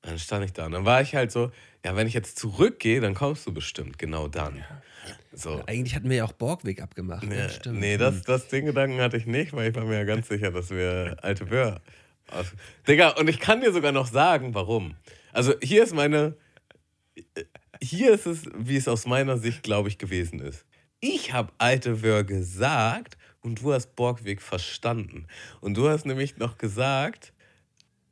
S3: Dann stand ich da. Und dann war ich halt so, ja, wenn ich jetzt zurückgehe, dann kommst du bestimmt genau dann.
S2: So. Eigentlich hatten wir ja auch Borgweg abgemacht.
S3: Ja, ne? Stimmt. Nee, das, das den Gedanken hatte ich nicht, weil ich war mir ja ganz sicher, dass wir alte Böhr. Digga, und ich kann dir sogar noch sagen, warum. Also hier ist meine hier ist es, wie es aus meiner Sicht, glaube ich, gewesen ist. Ich habe alte Wör gesagt und du hast Borgweg verstanden. Und du hast nämlich noch gesagt,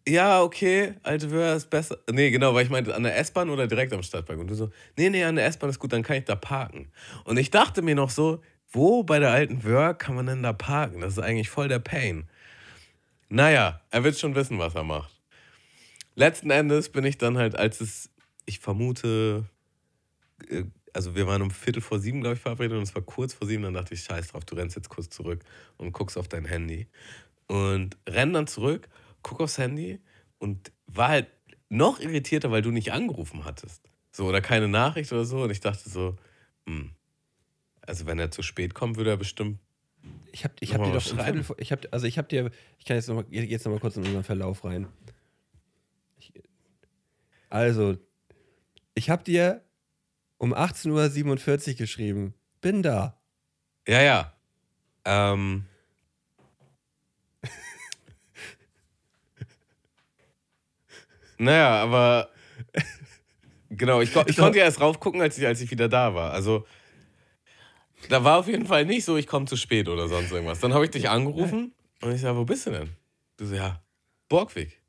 S3: ja, okay, alte Wör ist besser. Nee, genau, weil ich meinte, an der S-Bahn oder direkt am Stadtpark. Und du so, nee, nee, an der S-Bahn ist gut, dann kann ich da parken. Und ich dachte mir noch so, wo bei der alten Wör kann man denn da parken? Das ist eigentlich voll der Pain. Naja, er wird schon wissen, was er macht. Letzten Endes bin ich dann halt, als es, ich vermute, äh, also wir waren um Viertel vor sieben, glaube ich, verabredet und es war kurz vor sieben. Dann dachte ich, scheiß drauf, du rennst jetzt kurz zurück und guckst auf dein Handy. Und renn dann zurück, guck aufs Handy und war halt noch irritierter, weil du nicht angerufen hattest. So, oder keine Nachricht oder so. Und ich dachte so, hm, also wenn er zu spät kommt, würde er bestimmt.
S2: Ich habe ich hab dir doch schreiben. Ich hab, also ich habe dir, ich kann jetzt nochmal jetzt noch mal kurz in unseren Verlauf rein. Ich, also, ich habe dir um 18.47 Uhr geschrieben. Bin da.
S3: Ja, ja. Ähm. naja, aber. Genau, ich, ich (laughs) konnte ja erst raufgucken, als ich, als ich wieder da war. Also, da war auf jeden Fall nicht so, ich komme zu spät oder sonst irgendwas. Dann habe ich dich angerufen und ich sage, wo bist du denn? Du so, ja, Borgweg.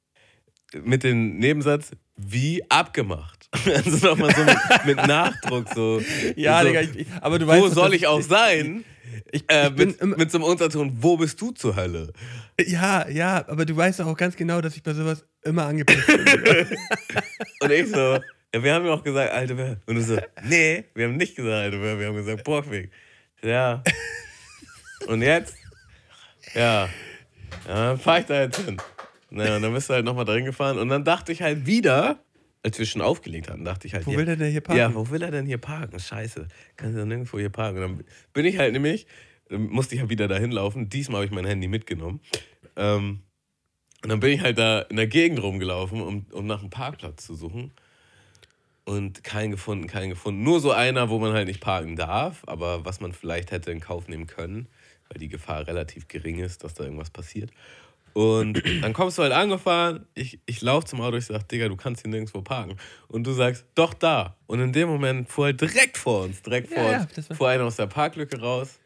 S3: Mit dem Nebensatz, wie abgemacht. (laughs) Also nochmal so mit, mit, Nachdruck so.
S2: Ja, so, Digga, ich, aber du weißt.
S3: Wo soll ich auch sein? Ich, ich äh, mit, mit so einem Unterton, wo bist du zur Hölle?
S2: Ja, ja, aber du weißt auch ganz genau, dass ich bei sowas immer angepisst bin. (laughs)
S3: und ich so, ja, wir haben ja auch gesagt, alte Bär. Und du so, nee, wir haben nicht gesagt, alte Bär, wir haben gesagt, Borgweg. Ja. Und jetzt? Ja. Ja, dann fahr ich da jetzt hin. Naja, und dann bist du halt nochmal drin gefahren. Und dann dachte ich halt wieder, als wir schon aufgelegt hatten, dachte ich halt.
S2: Wo ja, will der denn hier parken?
S3: Ja, wo will er denn hier parken? Scheiße. Kannst du dann nirgendwo hier parken? Und dann bin ich halt nämlich, musste ich halt wieder dahin laufen. Diesmal habe ich mein Handy mitgenommen. Ähm, und dann bin ich halt da in der Gegend rumgelaufen, um, um nach einem Parkplatz zu suchen. Und keinen gefunden, keinen gefunden. Nur so einer, wo man halt nicht parken darf, aber was man vielleicht hätte in Kauf nehmen können, weil die Gefahr relativ gering ist, dass da irgendwas passiert. Und (clears throat) dann kommst du halt angefahren, ich, ich laufe zum Auto, ich sag, Digga, du kannst hier nirgendwo parken. Und du sagst, doch da. Und in dem Moment fuhr halt direkt vor uns, direkt
S2: Ja,
S3: vor
S2: ja,
S3: uns,
S2: war-
S3: fuhr einer aus der Parklücke raus.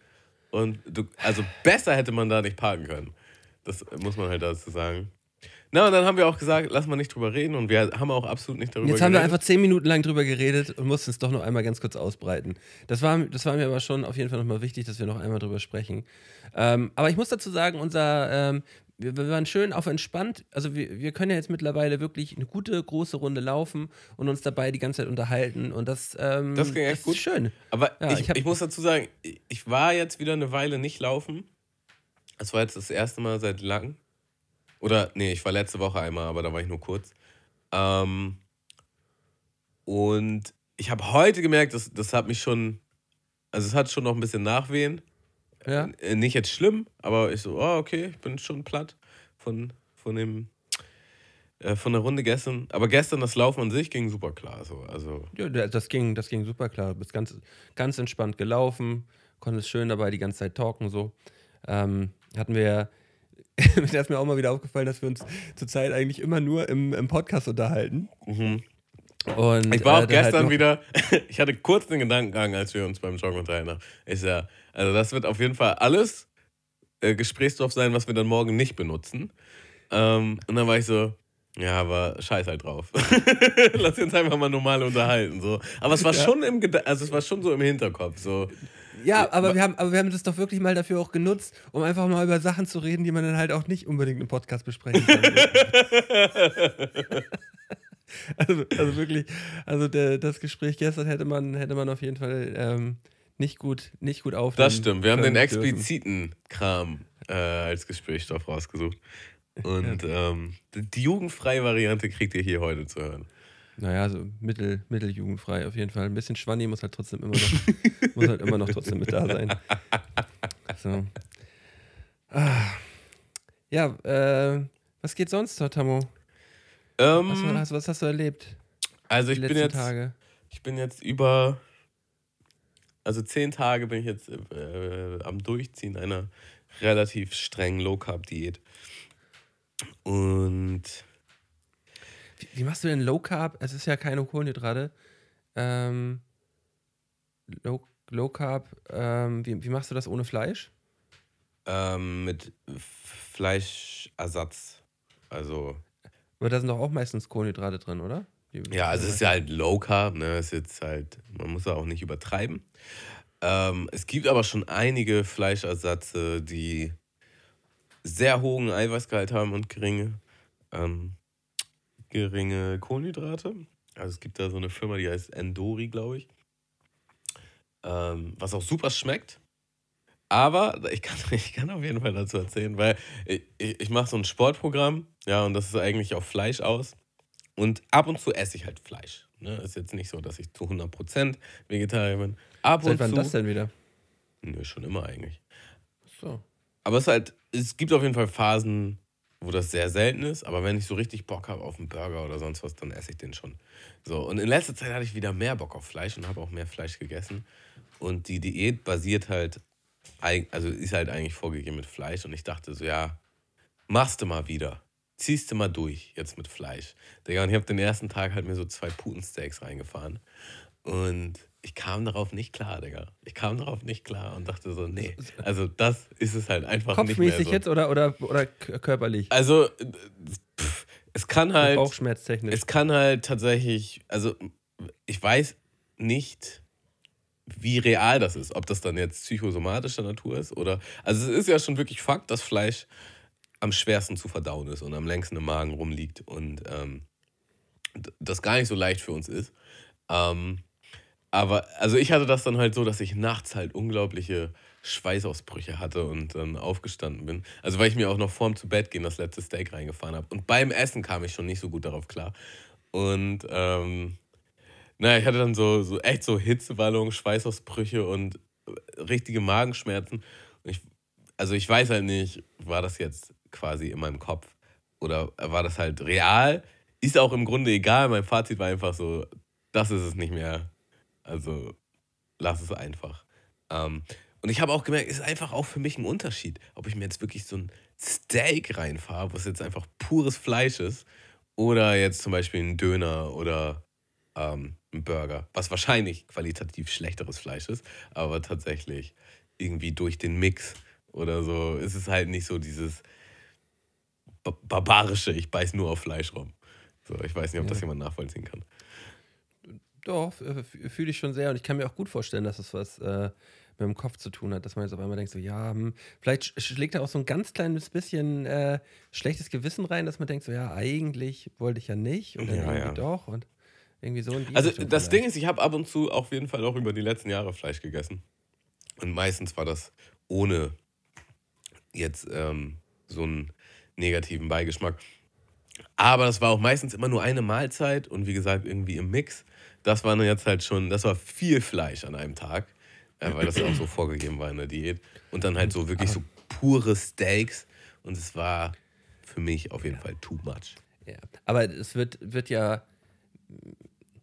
S3: Und du, also besser hätte man da nicht parken können. Das muss man halt dazu sagen. Na, und dann haben wir auch gesagt, lass mal nicht drüber reden. Und wir haben auch absolut nicht darüber
S2: Jetzt haben wir
S3: geredet.
S2: einfach zehn Minuten lang drüber geredet und mussten es doch noch einmal ganz kurz ausbreiten. Das war, das war mir aber schon auf jeden Fall nochmal wichtig, dass wir noch einmal drüber sprechen. Ähm, aber ich muss dazu sagen, unser, ähm, wir, waren schön auf entspannt. Also wir, wir können ja jetzt mittlerweile wirklich eine gute, große Runde laufen und uns dabei die ganze Zeit unterhalten. Und das, ähm,
S3: Das ging echt
S2: ist
S3: gut.
S2: schön.
S3: Aber
S2: Ja,
S3: ich,
S2: ich
S3: ich muss dazu sagen, ich- ich war jetzt wieder eine Weile nicht laufen. Das war jetzt das erste Mal seit langem. Oder, nee, ich war letzte Woche einmal, aber da war ich nur kurz. Ähm, und ich habe heute gemerkt, das, das hat mich schon, also es hat schon noch ein bisschen Nachwehen.
S2: Ja.
S3: Äh, Nicht jetzt schlimm, aber ich so, oh, okay, ich bin schon platt von, von dem, äh, von der Runde gestern. Aber gestern das Laufen an sich ging super klar. So. Also,
S2: Ja, da- das ging, das ging super klar. Du bist ganz, ganz entspannt gelaufen, konntest schön dabei die ganze Zeit talken. So. Ähm, hatten wir, (laughs) da ist mir auch mal wieder aufgefallen, dass wir uns zurzeit eigentlich immer nur im, im Podcast unterhalten. Und,
S3: Mhm. Ich war auch
S2: äh, halt
S3: gestern
S2: noch-
S3: wieder, (laughs) ich hatte kurz den Gedankengang, als wir uns beim Joggen unterhalten haben. Ich sag, also das wird auf jeden Fall alles äh, Gesprächsstoff sein, was wir dann morgen nicht benutzen. Ähm, und dann war ich so, ja, aber scheiß halt drauf. (laughs) Lass uns einfach mal normal unterhalten. So. Aber es war schon im Geda also es war schon so im Hinterkopf. So.
S2: Ja, aber wir, haben, aber wir haben das doch wirklich mal dafür auch genutzt, um einfach mal über Sachen zu reden, die man dann halt auch nicht unbedingt im Podcast besprechen kann. (laughs) also, also wirklich, also der, das Gespräch gestern hätte man, hätte man auf jeden Fall ähm, nicht gut, nicht gut aufnehmen
S3: Das stimmt. Wir haben den expliziten Kram äh, als Gesprächsstoff rausgesucht. Und ähm, die jugendfreie Variante kriegt ihr hier heute zu hören.
S2: Naja, so mittel, mitteljugendfrei auf jeden Fall. Ein bisschen Schwanni muss halt trotzdem immer noch, (laughs) muss halt immer noch trotzdem mit da sein. So. Ah. Ja, äh, was geht sonst, Tamo?
S3: Ähm,
S2: Was, was, was hast du erlebt
S3: also ich bin jetzt,
S2: Tage?
S3: ich bin jetzt über, also zehn Tage bin ich jetzt äh, am Durchziehen einer relativ strengen Low Carb Diät. Und
S2: Wie, wie machst du denn Low Carb? Es ist ja keine Kohlenhydrate. Ähm, Low, Low Carb, ähm, wie, wie machst du das ohne Fleisch?
S3: ähm, mit Fleischersatz. Also
S2: Aber da sind doch auch meistens Kohlenhydrate drin, oder? Die-
S3: Ja, also es ist ja halt Low Carb, ne? Ist jetzt halt, man muss ja auch nicht übertreiben. Ähm, es gibt aber schon einige Fleischersatze, die sehr hohen Eiweißgehalt haben und geringe, ähm, geringe Kohlenhydrate. Also es gibt da so eine Firma, die heißt Endori, glaube ich. Ähm, was auch super schmeckt. Aber ich kann, (laughs) ich kann auf jeden Fall dazu erzählen, weil ich, ich, mache so ein Sportprogramm, ja, und das ist eigentlich auf Fleisch aus. Und ab und zu esse ich halt Fleisch. Ne? Ist jetzt nicht so, dass ich zu 100% Vegetarier bin. Ab
S2: Seit
S3: und
S2: wann
S3: zu.
S2: das denn wieder?
S3: Nö, schon immer eigentlich.
S2: So.
S3: Aber es ist halt, es gibt auf jeden Fall Phasen, wo das sehr selten ist. Aber wenn ich so richtig Bock habe auf einen Burger oder sonst was, dann esse ich den schon. So, und in letzter Zeit hatte ich wieder mehr Bock auf Fleisch und habe auch mehr Fleisch gegessen. Und die Diät basiert halt, also ist halt eigentlich vorgegeben mit Fleisch. Und ich dachte so, ja, machst du mal wieder. Ziehst du mal durch, jetzt mit Fleisch. Digga, und ich habe den ersten Tag halt mir so zwei Putensteaks reingefahren. Und ich kam darauf nicht klar, Digga. Ich kam darauf nicht klar und dachte so, nee. Also das ist es halt einfach nicht mehr
S2: Kopfmäßig
S3: so.
S2: jetzt oder, oder, oder körperlich?
S3: Also, äh, pff, es kann halt,
S2: Bauchschmerztechnisch.
S3: es kann halt tatsächlich, also ich weiß nicht, wie real das ist, ob das dann jetzt psychosomatischer Natur ist oder, also es ist ja schon wirklich Fakt, dass Fleisch am schwersten zu verdauen ist und am längsten im Magen rumliegt und ähm, das gar nicht so leicht für uns ist. Ähm, aber, also ich hatte das dann halt so, dass ich nachts halt unglaubliche Schweißausbrüche hatte und dann aufgestanden bin. Also weil ich mir auch noch vorm zu Bett gehen das letzte Steak reingefahren habe. Und beim Essen kam ich schon nicht so gut darauf klar. Und ähm, naja, ich hatte dann so, so echt so Hitzewallungen, Schweißausbrüche und richtige Magenschmerzen. Und ich, also ich weiß halt nicht, war das jetzt quasi in meinem Kopf oder war das halt real? Ist auch im Grunde egal. Mein Fazit war einfach so, das ist es nicht mehr. Also lass es einfach. Ähm, Und ich habe auch gemerkt, es ist einfach auch für mich ein Unterschied, ob ich mir jetzt wirklich so ein Steak reinfahre, was jetzt einfach pures Fleisch ist, oder jetzt zum Beispiel ein Döner oder ähm, ein Burger, was wahrscheinlich qualitativ schlechteres Fleisch ist, aber tatsächlich irgendwie durch den Mix oder so ist es halt nicht so dieses barbarische, ich beiß nur auf Fleisch rum. So, ich weiß nicht, ob ja. das jemand nachvollziehen kann.
S2: Doch, fühle ich schon sehr und ich kann mir auch gut vorstellen, dass es was äh, mit dem Kopf zu tun hat, dass man jetzt auf einmal denkt, so, ja, hm, vielleicht schlägt da auch so ein ganz kleines bisschen äh, schlechtes Gewissen rein, dass man denkt, so, ja, eigentlich wollte ich ja nicht und dann ja, irgendwie ja. doch und irgendwie so.
S3: also das vielleicht. Ding ist, ich habe ab und zu auf jeden Fall auch über die letzten Jahre Fleisch gegessen und meistens war das ohne jetzt ähm, so einen negativen Beigeschmack. Aber das war auch meistens immer nur eine Mahlzeit und wie gesagt irgendwie im Mix. Das war jetzt halt schon, das war viel Fleisch an einem Tag äh, weil das ja auch so vorgegeben war in der Diät. Und dann halt so wirklich so pure Steaks. Und es war für mich auf jeden Fall too much.
S2: Ja. Aber es wird, wird ja.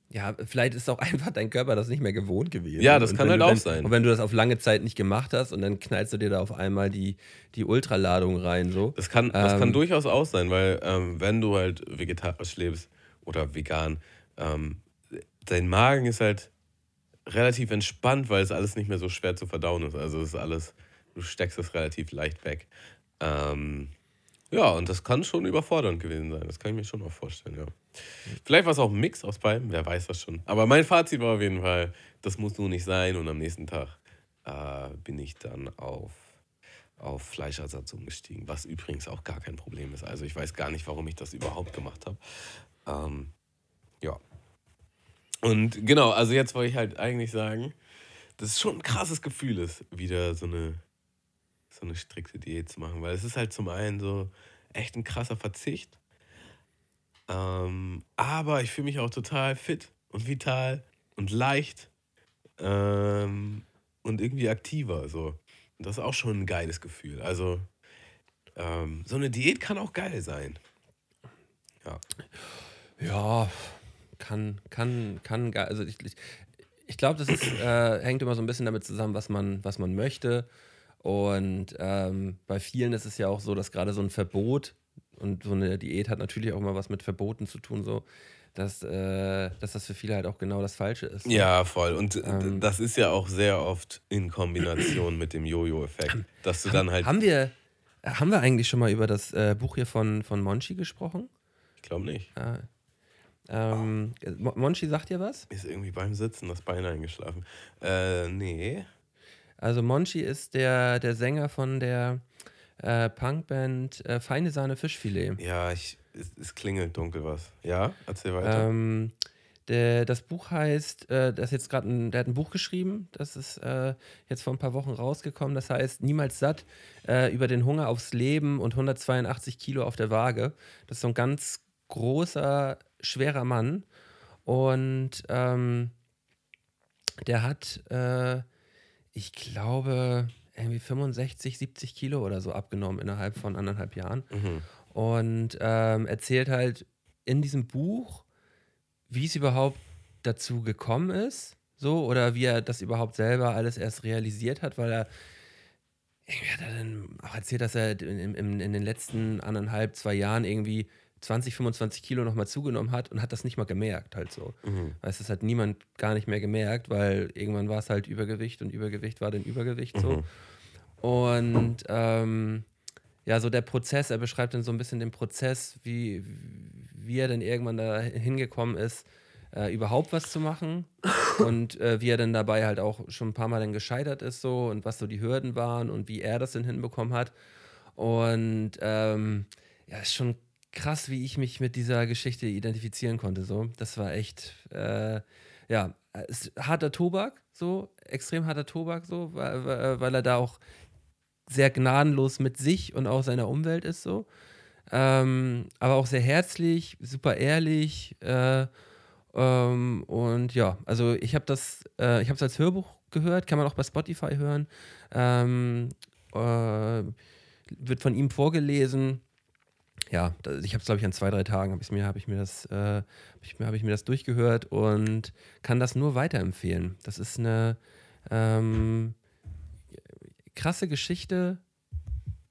S2: Ja, vielleicht ist auch (laughs) einfach dein Körper das nicht mehr gewohnt gewesen.
S3: Ja, das und kann halt
S2: auch
S3: wenn, sein.
S2: Und wenn du das auf lange Zeit nicht gemacht hast und dann knallst du dir da auf einmal die, die Ultraladung rein. So.
S3: Das, kann, das ähm, kann durchaus auch sein, weil ähm, wenn du halt vegetarisch lebst oder vegan, ähm, dein Magen ist halt relativ entspannt, weil es alles nicht mehr so schwer zu verdauen ist. Also es ist alles, du steckst es relativ leicht weg. Ähm, ja, und das kann schon überfordernd gewesen sein. Das kann ich mir schon auch vorstellen, ja. Vielleicht war es auch ein Mix aus beiden, wer weiß das schon. Aber mein Fazit war auf jeden Fall, das muss nur nicht sein. Und am nächsten Tag äh, bin ich dann auf, auf Fleischersatz umgestiegen, was übrigens auch gar kein Problem ist. Also ich weiß gar nicht, warum ich das überhaupt gemacht habe. Ähm, ja, und genau, also jetzt wollte ich halt eigentlich sagen, dass es schon ein krasses Gefühl ist, wieder so eine, so eine strikte Diät zu machen. Weil es ist halt zum einen so echt ein krasser Verzicht. Ähm, aber ich fühle mich auch total fit und vital und leicht ähm, und irgendwie aktiver. So. Und das ist auch schon ein geiles Gefühl. Also ähm, so eine Diät kann auch geil sein. Ja.
S2: Ja, kann, kann, kann, also ich, ich, ich glaube, das ist, äh, hängt immer so ein bisschen damit zusammen, was man, was man möchte. Und ähm, bei vielen ist es ja auch so, dass gerade so ein Verbot und so eine Diät hat natürlich auch mal was mit Verboten zu tun, so dass, äh, dass das für viele halt auch genau das Falsche ist.
S3: Ja, voll. Und ähm, das ist ja auch sehr oft in Kombination mit dem Jojo-Effekt, dass du dann halt.
S2: Haben wir, haben wir eigentlich schon mal über das äh, Buch hier von, von Monchi gesprochen?
S3: Ich glaube nicht.
S2: Ja. Ähm, Monchi sagt dir was?
S3: Ist irgendwie beim Sitzen das Bein eingeschlafen. Äh, nee.
S2: Also Monchi ist der, der Sänger von der äh, Punkband äh, Feine Sahne Fischfilet.
S3: Ja, ich, es, es, klingelt dunkel was. Ja, erzähl weiter.
S2: Ähm, der, das Buch heißt, äh, das jetzt gerade der hat ein Buch geschrieben, das ist äh, jetzt vor ein paar Wochen rausgekommen. Das heißt Niemals satt äh, über den Hunger aufs Leben und 182 Kilo auf der Waage. Das ist so ein ganz großer schwerer Mann. Und ähm, der hat, äh, ich glaube, irgendwie 65, 70 Kilo oder so abgenommen innerhalb von anderthalb Jahren. Mhm. Und ähm, erzählt halt in diesem Buch, wie es überhaupt dazu gekommen ist, so, oder wie er das überhaupt selber alles erst realisiert hat, weil er irgendwie hat er dann auch erzählt, dass er in, in, in den letzten anderthalb, zwei Jahren irgendwie 20, 25 Kilo nochmal zugenommen hat und hat das nicht mal gemerkt, halt so. Mhm. Weißt das hat niemand gar nicht mehr gemerkt, weil irgendwann war es halt Übergewicht und Übergewicht war dann Übergewicht so. Mhm. Und ähm, ja, so der Prozess, er beschreibt dann so ein bisschen den Prozess, wie, wie er dann irgendwann da hingekommen ist, äh, überhaupt was zu machen (laughs) und äh, wie er dann dabei halt auch schon ein paar Mal dann gescheitert ist so und was so die Hürden waren und wie er das dann hinbekommen hat. Und ähm, ja, ist schon krass, wie ich mich mit dieser Geschichte identifizieren konnte. So, das war echt, äh, ja, harter Tobak, so extrem harter Tobak, so, weil, weil er da auch sehr gnadenlos mit sich und auch seiner Umwelt ist, so. Ähm, aber auch sehr herzlich, super ehrlich. Äh, ähm, und ja, also ich habe das, äh, ich habe es als Hörbuch gehört, kann man auch bei Spotify hören. Ähm, äh, wird von ihm vorgelesen ja, ich habe es, glaube ich, an zwei, drei Tagen habe mir, habe ich mir das, äh, ich, habe ich mir das durchgehört und kann das nur weiterempfehlen. Das ist eine, ähm, krasse Geschichte,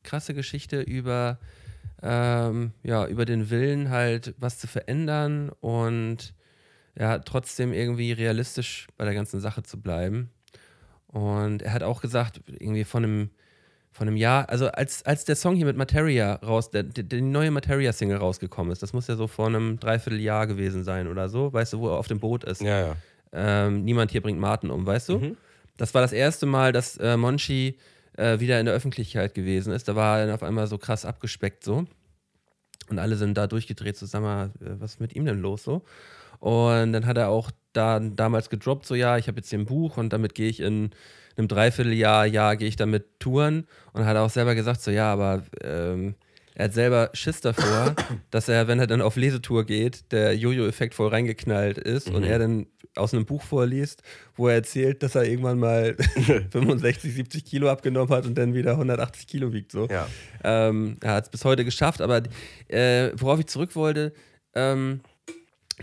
S2: krasse Geschichte über, ähm, ja, über den Willen, halt was zu verändern und ja, trotzdem irgendwie realistisch bei der ganzen Sache zu bleiben. Und er hat auch gesagt, irgendwie von einem, von einem Jahr, also als, als der Song hier mit Materia raus, der, der, die neue Materia-Single rausgekommen ist, das muss ja so vor einem Dreivierteljahr gewesen sein oder so, weißt du, wo er auf dem Boot ist.
S3: Ja, ja.
S2: Ähm, niemand hier bringt Martin um, weißt du?
S3: Mhm.
S2: Das war das erste Mal, dass äh, Monchi äh, wieder in der Öffentlichkeit gewesen ist. Da war er dann auf einmal so krass abgespeckt so. Und alle sind da durchgedreht zusammen, äh, was ist mit ihm denn los so? Und dann hat er auch da damals gedroppt, so ja, ich habe jetzt hier ein Buch und damit gehe ich in einem Dreivierteljahr, Jahr gehe ich damit touren. Und hat auch selber gesagt, so ja, aber ähm, er hat selber Schiss davor, (coughs) dass er, wenn er dann auf Lesetour geht, der Jojo-Effekt voll reingeknallt ist und er dann aus einem Buch vorliest, wo er erzählt, dass er irgendwann mal (laughs) 65, 70 Kilo abgenommen hat und dann wieder 180 Kilo wiegt. So.
S3: Ja.
S2: Ähm, er hat es bis heute geschafft, aber äh, worauf ich zurück wollte, ähm,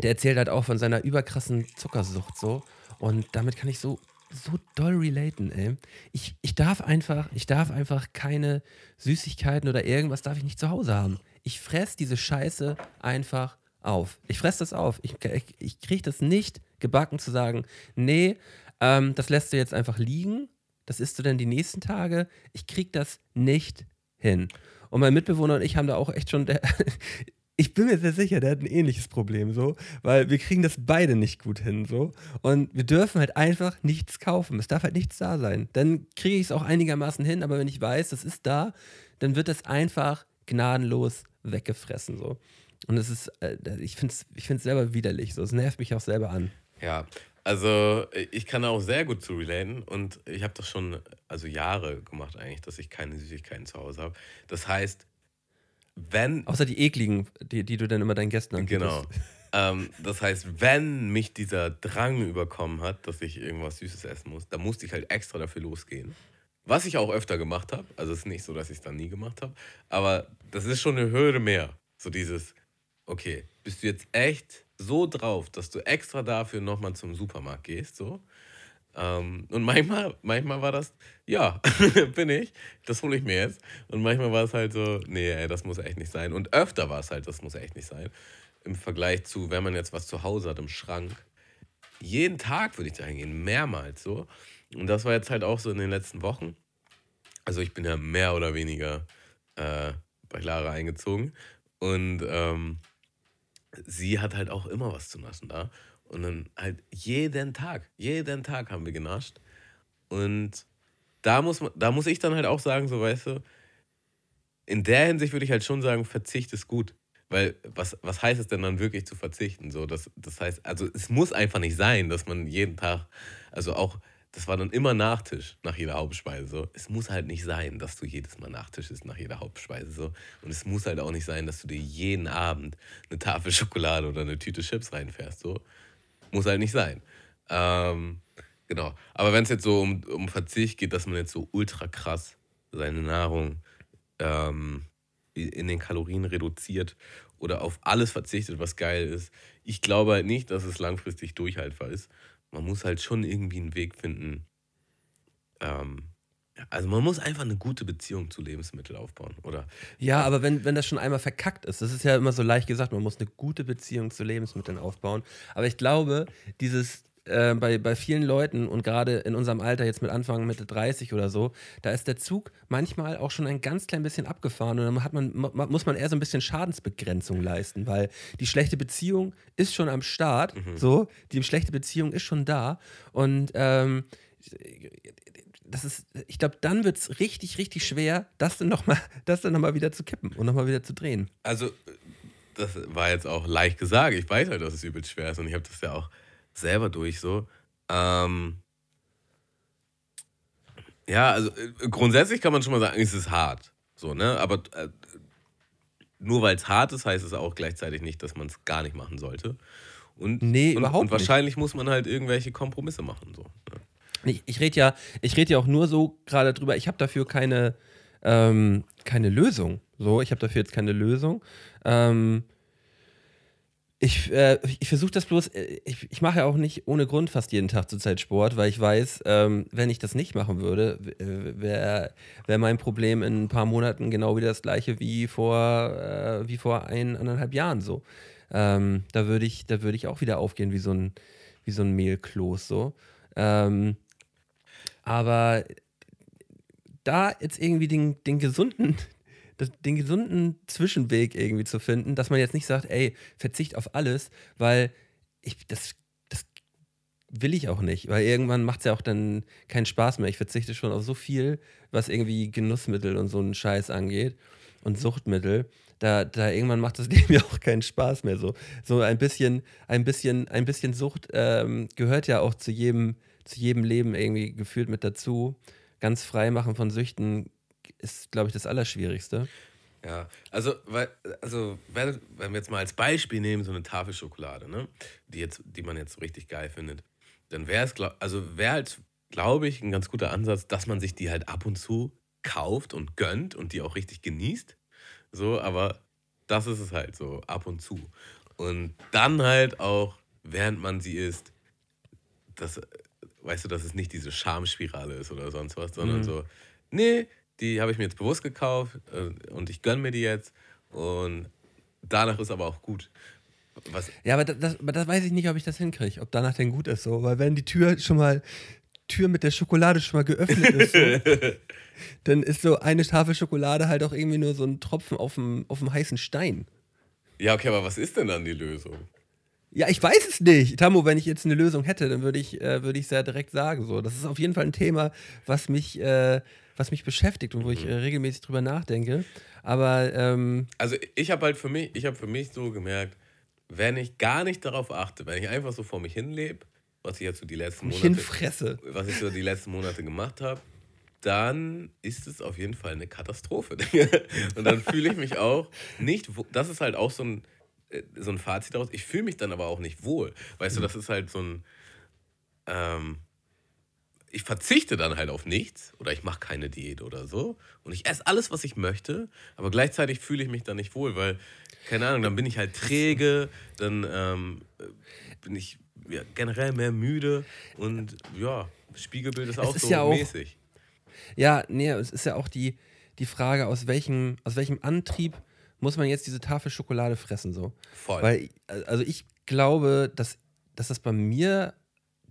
S2: der erzählt halt auch von seiner überkrassen Zuckersucht so. Und damit kann ich so, so doll relaten, ey. Ich, ich darf einfach, ich darf einfach keine Süßigkeiten oder irgendwas darf ich nicht zu Hause haben. Ich fress diese Scheiße einfach auf. Ich fress das auf. Ich, ich, ich kriege das nicht gebacken zu sagen, nee, ähm, das lässt du jetzt einfach liegen. Das isst du dann die nächsten Tage. Ich krieg das nicht hin. Und mein Mitbewohner und ich haben da auch echt schon, der, (laughs) ich bin mir sehr sicher, der hat ein ähnliches Problem so, weil wir kriegen das beide nicht gut hin so und wir dürfen halt einfach nichts kaufen. Es darf halt nichts da sein. Dann kriege ich es auch einigermaßen hin, aber wenn ich weiß, das ist da, dann wird das einfach gnadenlos weggefressen so. Und es ist, äh, ich finde es ich find's selber widerlich so. Es nervt mich auch selber an.
S3: Ja, also ich kann auch sehr gut zu relaten und ich habe das schon also Jahre gemacht eigentlich, dass ich keine Süßigkeiten zu Hause habe. Das heißt, wenn
S2: Außer die ekligen, die, die du dann immer deinen Gästen anbietest.
S3: Genau. ähm, das heißt, wenn mich dieser Drang überkommen hat, dass ich irgendwas Süßes essen muss, dann musste ich halt extra dafür losgehen. Was ich auch öfter gemacht habe. Also es ist nicht so, dass ich es dann nie gemacht habe. Aber das ist schon eine Hürde mehr. So dieses, okay, bist du jetzt echt so drauf, dass du extra dafür nochmal zum Supermarkt gehst, so. Ähm, und manchmal, manchmal war das, ja, (laughs) bin ich, das hole ich mir jetzt. Und manchmal war es halt so, nee, ey, das muss echt nicht sein. Und öfter war es halt, das muss echt nicht sein. Im Vergleich zu, wenn man jetzt was zu Hause hat im Schrank. Jeden Tag würde ich da hingehen, mehrmals so. Und das war jetzt halt auch so in den letzten Wochen. Also ich bin ja mehr oder weniger äh, bei Lara eingezogen. Und ähm, sie hat halt auch immer was zu naschen da. Und dann halt jeden Tag, jeden Tag haben wir genascht. Und da muss, man, da muss ich dann halt auch sagen, so weißt du, in der Hinsicht würde ich halt schon sagen, Verzicht ist gut. Weil was, was heißt es denn dann wirklich zu verzichten? So, das, das heißt, also es muss einfach nicht sein, dass man jeden Tag, also auch, das war dann immer Nachtisch nach jeder Hauptspeise. So. Es muss halt nicht sein, dass du jedes Mal Nachtisch isst nach jeder Hauptspeise. So. Und es muss halt auch nicht sein, dass du dir jeden Abend eine Tafel Schokolade oder eine Tüte Chips reinfährst. So. Muss halt nicht sein. Ähm, genau. Aber wenn es jetzt so um, um Verzicht geht, dass man jetzt so ultra krass seine Nahrung ähm, in den Kalorien reduziert oder auf alles verzichtet, was geil ist. Ich glaube halt nicht, dass es langfristig durchhaltbar ist. Man muss halt schon irgendwie einen Weg finden. Ähm, also man muss einfach eine gute Beziehung zu Lebensmitteln aufbauen, oder?
S2: Ja, aber wenn, wenn das schon einmal verkackt ist, das ist ja immer so leicht gesagt, man muss eine gute Beziehung zu Lebensmitteln aufbauen. Aber ich glaube, dieses äh, bei, bei vielen Leuten und gerade in unserem Alter, jetzt mit Anfang Mitte 30 oder so, da ist der Zug manchmal auch schon ein ganz klein bisschen abgefahren und dann hat man, ma- muss man eher so ein bisschen Schadensbegrenzung leisten, weil die schlechte Beziehung ist schon am Start, so, die schlechte Beziehung ist schon da und ähm, das ist, ich glaube, dann wird es richtig, richtig schwer, das dann nochmal noch (laughs) wieder zu kippen und nochmal wieder zu drehen.
S3: Also, das war jetzt auch leicht gesagt. Ich weiß halt, dass es übelst schwer ist und ich habe das ja auch selber durch so. Ähm, ja, also äh, grundsätzlich kann man schon mal sagen, es ist hart. So, ne? Aber äh, nur weil es hart ist, heißt es auch gleichzeitig nicht, dass man es gar nicht machen sollte. Und,
S2: Nee,
S3: und,
S2: überhaupt
S3: und
S2: nicht.
S3: wahrscheinlich muss man halt irgendwelche Kompromisse machen. So, ne?
S2: Ich, ich rede ja, ich ja auch nur so gerade drüber, ich habe dafür keine, ähm, keine Lösung. So, ich habe dafür jetzt keine Lösung. Ähm, Ich, äh, ich versuche das bloß, äh, ich, ich mache ja auch nicht ohne Grund fast jeden Tag zurzeit Sport, weil ich weiß, ähm, wenn ich das nicht machen würde, wäre wär mein Problem in ein paar Monaten genau wieder das gleiche wie vor, äh, wie vor ein, anderthalb Jahren so. Ähm, da würde ich, da ich auch wieder aufgehen wie so ein, wie so ein Mehlkloß so. Ähm, aber da jetzt irgendwie den, den gesunden, den gesunden Zwischenweg irgendwie zu finden, dass man jetzt nicht sagt, ey, verzicht auf alles, weil ich, das, will ich auch nicht, weil irgendwann macht es ja auch dann keinen Spaß mehr. Ich verzichte schon auf so viel, was irgendwie Genussmittel und so einen Scheiß angeht und Suchtmittel. Da, da irgendwann macht das (laughs) Leben ja auch keinen Spaß mehr. So, so ein bisschen, ein bisschen, ein bisschen Sucht ähm, gehört ja auch zu jedem, zu jedem Leben irgendwie gefühlt mit dazu. Ganz frei machen von Süchten ist, glaube ich, das Allerschwierigste.
S3: Ja, also, weil, also wenn, wenn wir jetzt mal als Beispiel nehmen, so eine Tafel Schokolade, ne, die, jetzt, die man jetzt so richtig geil findet, dann wäre es, also wäre halt, glaube ich, ein ganz guter Ansatz, dass man sich die halt ab und zu kauft und gönnt und die auch richtig genießt. So, aber das ist es halt so, ab und zu. Und dann halt auch, während man sie isst, das, weißt du, dass es nicht diese Schamspirale ist oder sonst was, sondern mhm. so, nee, die habe ich mir jetzt bewusst gekauft äh, und ich gönne mir die jetzt und danach ist aber auch gut.
S2: Was ja, aber das, aber das weiß ich nicht, ob ich das hinkriege, ob danach denn gut ist so, weil wenn die Tür schon mal Tür mit der Schokolade schon mal geöffnet ist, so, (laughs) dann ist so eine Tafel Schokolade halt auch irgendwie nur so ein Tropfen auf dem, auf dem heißen Stein.
S3: Ja, okay, aber was ist denn dann die Lösung?
S2: Ja, ich weiß es nicht. Tamu, wenn ich jetzt eine Lösung hätte, dann würde ich es äh, würd ja direkt sagen. So. Das ist auf jeden Fall ein Thema, was mich, äh, was mich beschäftigt und wo ich äh, regelmäßig drüber nachdenke. Aber ähm,
S3: also ich habe halt für mich, ich habe für mich so gemerkt, wenn ich gar nicht darauf achte, wenn ich einfach so vor mich hinlebe, was ich jetzt so die letzten Monate,
S2: hinfresse.
S3: was ich so die letzten Monate gemacht habe, dann ist es auf jeden Fall eine Katastrophe. (laughs) und dann fühle ich mich auch nicht, das ist halt auch so ein so ein Fazit daraus. Ich fühle mich dann aber auch nicht wohl. Weißt mhm. du, das ist halt so ein. Ähm, ich verzichte dann halt auf nichts oder ich mache keine Diät oder so und ich esse alles, was ich möchte, aber gleichzeitig fühle ich mich dann nicht wohl, weil, keine Ahnung, dann bin ich halt träge, dann ähm, bin ich ja, generell mehr müde und ja, Spiegelbild ist auch ist so ja auch, mäßig.
S2: Ja, nee, es ist ja auch die, die Frage, aus welchem, aus welchem Antrieb muss man jetzt diese Tafel Schokolade fressen so.
S3: Voll.
S2: Weil, also ich glaube, dass, dass das bei mir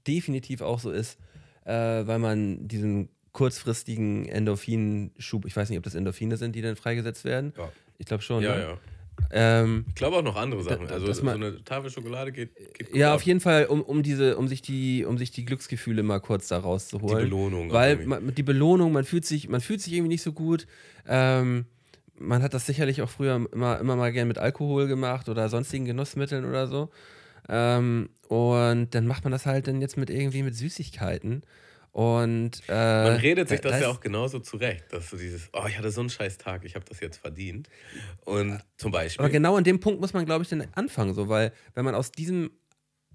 S2: definitiv auch so ist, äh, weil man diesen kurzfristigen Endorphinschub, ich weiß nicht, ob das Endorphine sind, die dann freigesetzt werden. Ja. Ich glaube schon.
S3: Ja,
S2: ne?
S3: ja. Ähm, ich glaube auch noch andere Sachen. Da, also so eine Tafel Schokolade geht, geht
S2: Ja, auf jeden Fall, um, um, diese, um, sich die, um sich die Glücksgefühle mal kurz da rauszuholen.
S3: Die Belohnung.
S2: Weil man, die Belohnung, man fühlt sich, man fühlt sich irgendwie nicht so gut. Ähm, man hat das sicherlich auch früher immer, immer mal gern mit Alkohol gemacht oder sonstigen Genussmitteln oder so. Ähm, und dann macht man das halt dann jetzt mit irgendwie mit Süßigkeiten. Und äh,
S3: man redet sich das, das ja auch genauso zurecht, dass du dieses, oh, ich hatte so einen scheiß Tag, ich habe das jetzt verdient. Und zum Beispiel.
S2: Aber genau an dem Punkt muss man, glaube ich, dann anfangen, so, weil wenn man aus diesem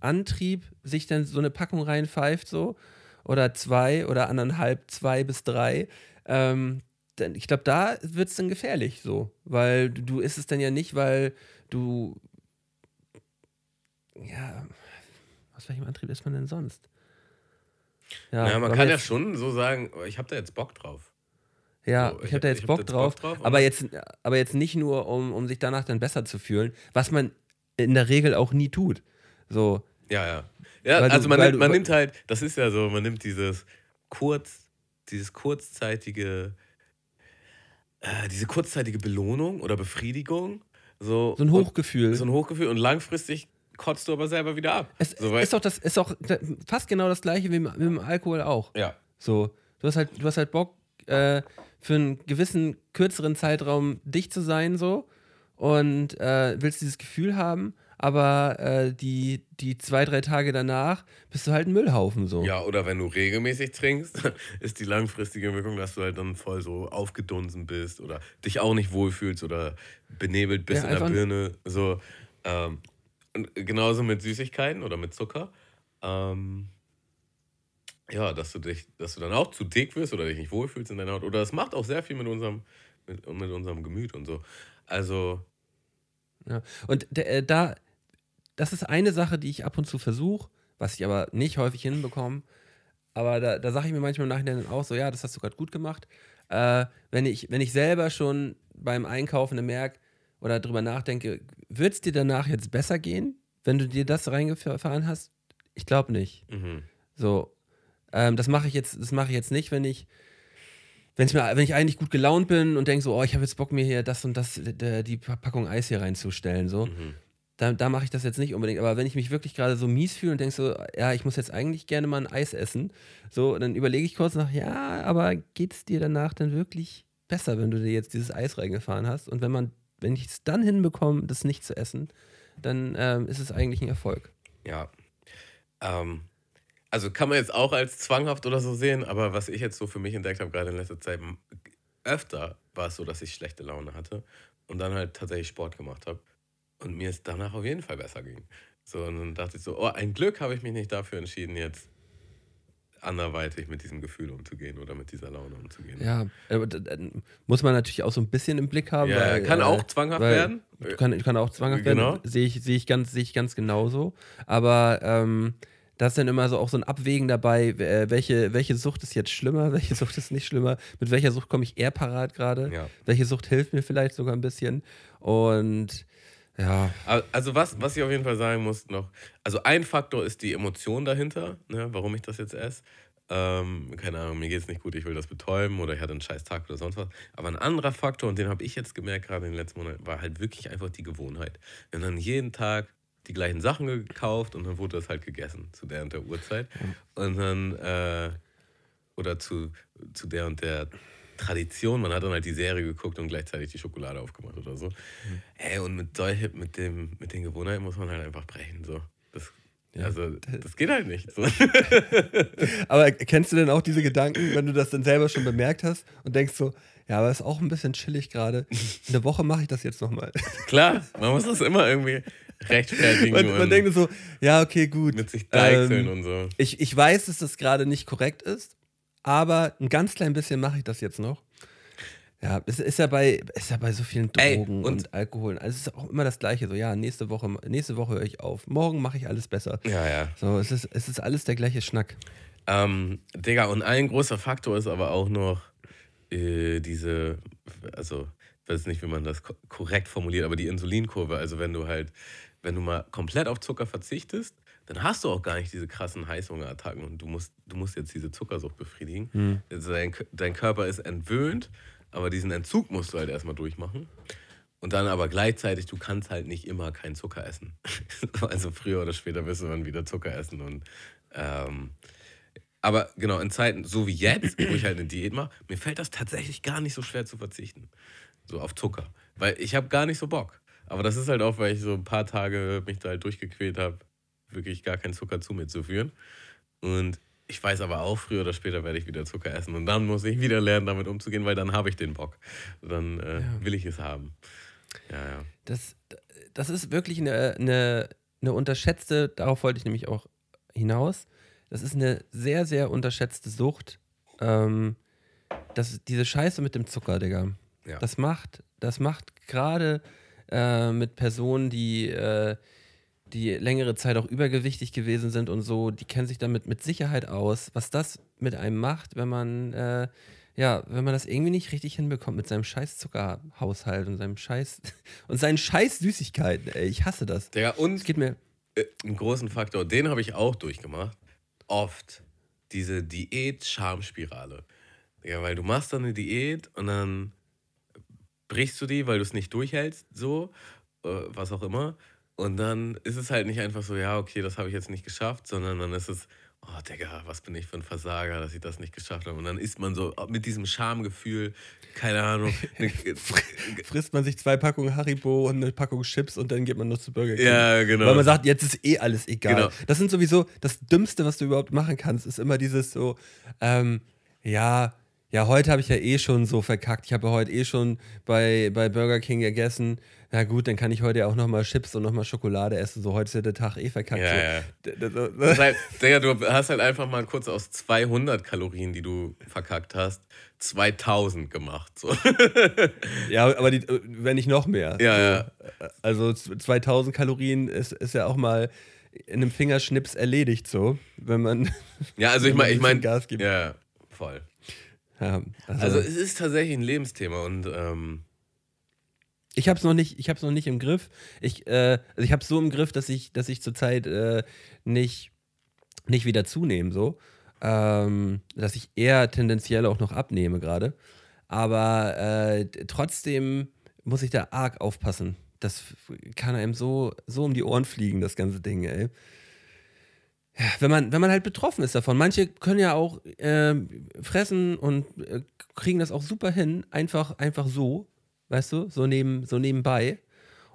S2: Antrieb sich dann so eine Packung reinpfeift, so, oder zwei oder anderthalb, zwei bis drei, ähm, dann, ich glaube, da wird es dann gefährlich so. Weil du, du isst es dann ja nicht, weil du. Ja, aus welchem Antrieb ist man denn sonst?
S3: Ja, ja man kann ja schon so sagen, ich habe da jetzt Bock drauf.
S2: Ja, so, ich, ich habe da jetzt, Bock, hab drauf, Bock, drauf, aber jetzt, aber jetzt nicht nur, um, um sich danach dann besser zu fühlen, was man in der Regel auch nie tut. So.
S3: Ja, ja. Ja, weil also man, nimmt, man nimmt halt, das ist ja so, man nimmt dieses kurz, dieses kurzzeitige äh, diese kurzzeitige Belohnung oder Befriedigung. So,
S2: so ein Hochgefühl.
S3: so ein Hochgefühl und langfristig kotzt du aber selber wieder ab.
S2: Es
S3: so,
S2: ist doch das ist auch fast genau das gleiche wie mit, dem Alkohol auch.
S3: Ja.
S2: So, du hast halt, du hast halt Bock, äh, für einen gewissen kürzeren Zeitraum dicht zu sein, so und äh, willst dieses Gefühl haben aber äh, die, die zwei, drei Tage danach bist du halt ein Müllhaufen so.
S3: Ja, oder wenn du regelmäßig trinkst, (laughs) ist die langfristige Wirkung, dass du halt dann voll so aufgedunsen bist oder dich auch nicht wohlfühlst oder benebelt bist ja, in der Birne. So, ähm, genauso mit Süßigkeiten oder mit Zucker. Ähm, ja, dass du dich, dass du dann auch zu dick wirst oder dich nicht wohlfühlst in deiner Haut. Oder es macht auch sehr viel mit unserem, mit, mit unserem Gemüt und so. Also.
S2: Ja. Und äh, da das ist eine Sache, die ich ab und zu versuche, was ich aber nicht häufig hinbekomme. Aber da, da sage ich mir manchmal im Nachhinein auch so, ja, das hast du gerade gut gemacht. Äh, wenn, ich, wenn ich selber schon beim Einkaufen merke oder drüber nachdenke, wird es dir danach jetzt besser gehen, wenn du dir das reingefahren hast? Ich glaube nicht.
S3: Mhm.
S2: So, ähm, das mache ich jetzt, das mache ich jetzt nicht, wenn ich, wenn's mir, wenn ich eigentlich gut gelaunt bin und denke so, oh, ich habe jetzt Bock mir hier das und das, die, die Packung Eis hier reinzustellen, so.
S3: Mhm.
S2: Da, da mache ich das jetzt nicht unbedingt. Aber wenn ich mich wirklich gerade so mies fühle und denke so, ja, ich muss jetzt eigentlich gerne mal ein Eis essen, so, dann überlege ich kurz nach, ja, aber geht es dir danach dann wirklich besser, wenn du dir jetzt dieses Eis reingefahren hast? Und wenn man, wenn ich es dann hinbekomme, das nicht zu essen, dann ähm, ist es eigentlich ein Erfolg.
S3: Ja. Ähm, also kann man jetzt auch als zwanghaft oder so sehen, aber was ich jetzt so für mich entdeckt habe, gerade in letzter Zeit, öfter war es so, dass ich schlechte Laune hatte und dann halt tatsächlich Sport gemacht habe und mir es danach auf jeden Fall besser ging. So, und dann dachte ich so, oh, ein Glück habe ich mich nicht dafür entschieden, jetzt anderweitig mit diesem Gefühl umzugehen oder mit dieser Laune umzugehen.
S2: Ja, aber da- da muss man natürlich auch so ein bisschen im Blick haben.
S3: Ja,
S2: weil,
S3: kann
S2: äh,
S3: auch zwanghaft werden.
S2: Kann, kann auch zwanghaft
S3: Genau.
S2: werden. Sehe ich, sehe ich, ganz, sehe ich ganz genauso. Aber ähm, da ist dann immer so auch so ein Abwägen dabei, äh, welche, welche Sucht ist jetzt schlimmer, (laughs) welche Sucht ist nicht schlimmer, mit welcher Sucht komme ich eher parat gerade,
S3: Ja.
S2: welche Sucht hilft mir vielleicht sogar ein bisschen. Und ja,
S3: Also was, was ich auf jeden Fall sagen muss noch, also ein Faktor ist die Emotion dahinter, ne, warum ich das jetzt esse. Ähm, keine Ahnung, mir geht es nicht gut, ich will das betäuben oder ich hatte einen scheiß Tag oder sonst was. Aber ein anderer Faktor, und den habe ich jetzt gemerkt, gerade in den letzten Monaten, war halt wirklich einfach die Gewohnheit. Wir haben dann jeden Tag die gleichen Sachen gekauft und dann wurde das halt gegessen zu der und der Uhrzeit. Und dann, äh, oder zu, zu der und der Tradition, man hat dann halt die Serie geguckt und gleichzeitig die Schokolade aufgemacht oder so. Ey, und mit solche, mit dem, mit den Gewohnheiten muss man halt einfach brechen. So. Das, Also, das geht halt nicht. So. (laughs)
S2: Aber kennst du denn auch diese Gedanken, wenn du das dann selber schon bemerkt hast und denkst so, ja, aber ist auch ein bisschen chillig gerade. In der Woche mache ich das jetzt nochmal. (laughs)
S3: Klar, man muss das immer irgendwie rechtfertigen
S2: Man, man denkt so, ja, okay, gut.
S3: mit sich deichseln
S2: Ähm,
S3: und so.
S2: Ich, ich weiß, dass das gerade nicht korrekt ist, aber ein ganz klein bisschen mache ich das jetzt noch. Ja, es ist ja bei, ist ja bei so vielen
S3: Ey,
S2: Drogen
S3: und-
S2: und, Alkohol. Also es ist auch immer das Gleiche. So, ja, nächste Woche, nächste Woche höre ich auf. Morgen mache ich alles besser.
S3: Ja, ja.
S2: So, es ist, es ist alles der gleiche Schnack.
S3: Ähm, Digga, und ein großer Faktor ist aber auch noch äh, diese, also, ich weiß nicht, wie man das ko korrekt formuliert, aber die Insulinkurve. Also, wenn du halt, wenn du mal komplett auf Zucker verzichtest, dann hast du auch gar nicht diese krassen Heißhungerattacken und du musst, du musst jetzt diese Zuckersucht befriedigen. Also dein, dein Körper ist entwöhnt, aber diesen Entzug musst du halt erstmal durchmachen. Und dann aber gleichzeitig, du kannst halt nicht immer keinen Zucker essen. (laughs) also früher oder später wirst du dann wieder Zucker essen. Und ähm, aber genau, in Zeiten so wie jetzt, wo ich halt eine Diät mache, mir fällt das tatsächlich gar nicht so schwer zu verzichten. So auf Zucker. Weil ich habe gar nicht so Bock. Aber das ist halt auch, weil ich so ein paar Tage mich da halt durchgequält habe, wirklich gar keinen Zucker zu mir zu führen. Und ich weiß aber auch, früher oder später werde ich wieder Zucker essen. Und dann muss ich wieder lernen, damit umzugehen, weil dann habe ich den Bock. Dann äh, will ich es haben. Ja, ja.
S2: Das, das ist wirklich eine, eine, eine unterschätzte, darauf wollte ich nämlich auch hinaus. Das ist eine sehr, sehr unterschätzte Sucht. Ähm, das, diese Scheiße mit dem Zucker, Digga.
S3: Ja.
S2: Das macht, das macht gerade äh, mit Personen, die, äh, die längere Zeit auch übergewichtig gewesen sind und so, die kennen sich damit mit Sicherheit aus, was das mit einem macht, wenn man, äh, ja, wenn man das irgendwie nicht richtig hinbekommt mit seinem scheiß Zuckerhaushalt und seinem scheiß (laughs) und seinen scheiß Süßigkeiten, ey, ich hasse das.
S3: Digga, und
S2: Es geht mir,
S3: äh, einen großen Faktor, den habe ich auch durchgemacht. Oft. Diese Diät-Schamspirale. Ja, weil du machst dann eine Diät und dann brichst du die, weil du es nicht durchhältst, so, äh, was auch immer. Und dann ist es halt nicht einfach so, ja, okay, das habe ich jetzt nicht geschafft, sondern dann ist es, oh Digga, was bin ich für ein Versager, dass ich das nicht geschafft habe. Und dann ist man so mit diesem Schamgefühl, keine Ahnung, (laughs)
S2: frisst man sich zwei Packungen Haribo und eine Packung Chips und dann geht man nur zu Burger King.
S3: ja, genau.
S2: Weil man sagt, jetzt ist eh alles egal.
S3: Genau.
S2: Das sind sowieso, das Dümmste, was du überhaupt machen kannst, ist immer dieses so, ähm, ja, Ja, heute habe ich ja eh schon so verkackt. Ich habe ja heute eh schon bei, bei Burger King gegessen. Na gut, dann kann ich heute ja auch nochmal Chips und nochmal Schokolade essen. So, heute ist ja der Tag eh verkackt.
S3: Ja,
S2: so.
S3: ja. Halt, Digga, du hast halt einfach mal kurz aus 200 Kalorien, die du verkackt hast, 2000 gemacht. So. (laughs)
S2: Ja, aber die, wenn nicht noch mehr.
S3: Ja, ja.
S2: Also z- 2000 Kalorien ist, ist ja auch mal in einem Fingerschnips erledigt, so, wenn man. (laughs)
S3: Ja, also ich meine, ich
S2: ein
S3: meine,
S2: Gas gibt.
S3: ja, voll.
S2: Ja, also,
S3: Also es ist tatsächlich ein Lebensthema und ähm,
S2: ich habe es noch nicht, ich habe noch nicht im Griff. Ich, äh, also ich habe es so im Griff, dass ich, dass ich zurzeit äh, nicht, nicht wieder zunehme, so, ähm, dass ich eher tendenziell auch noch abnehme gerade. Aber äh, trotzdem muss ich da arg aufpassen. Das kann einem so, so um die Ohren fliegen, das ganze Ding, ey. Ja, wenn man, wenn man halt betroffen ist davon. Manche können ja auch ähm, fressen und äh, kriegen das auch super hin, einfach, einfach so, weißt du, so, neben, so nebenbei,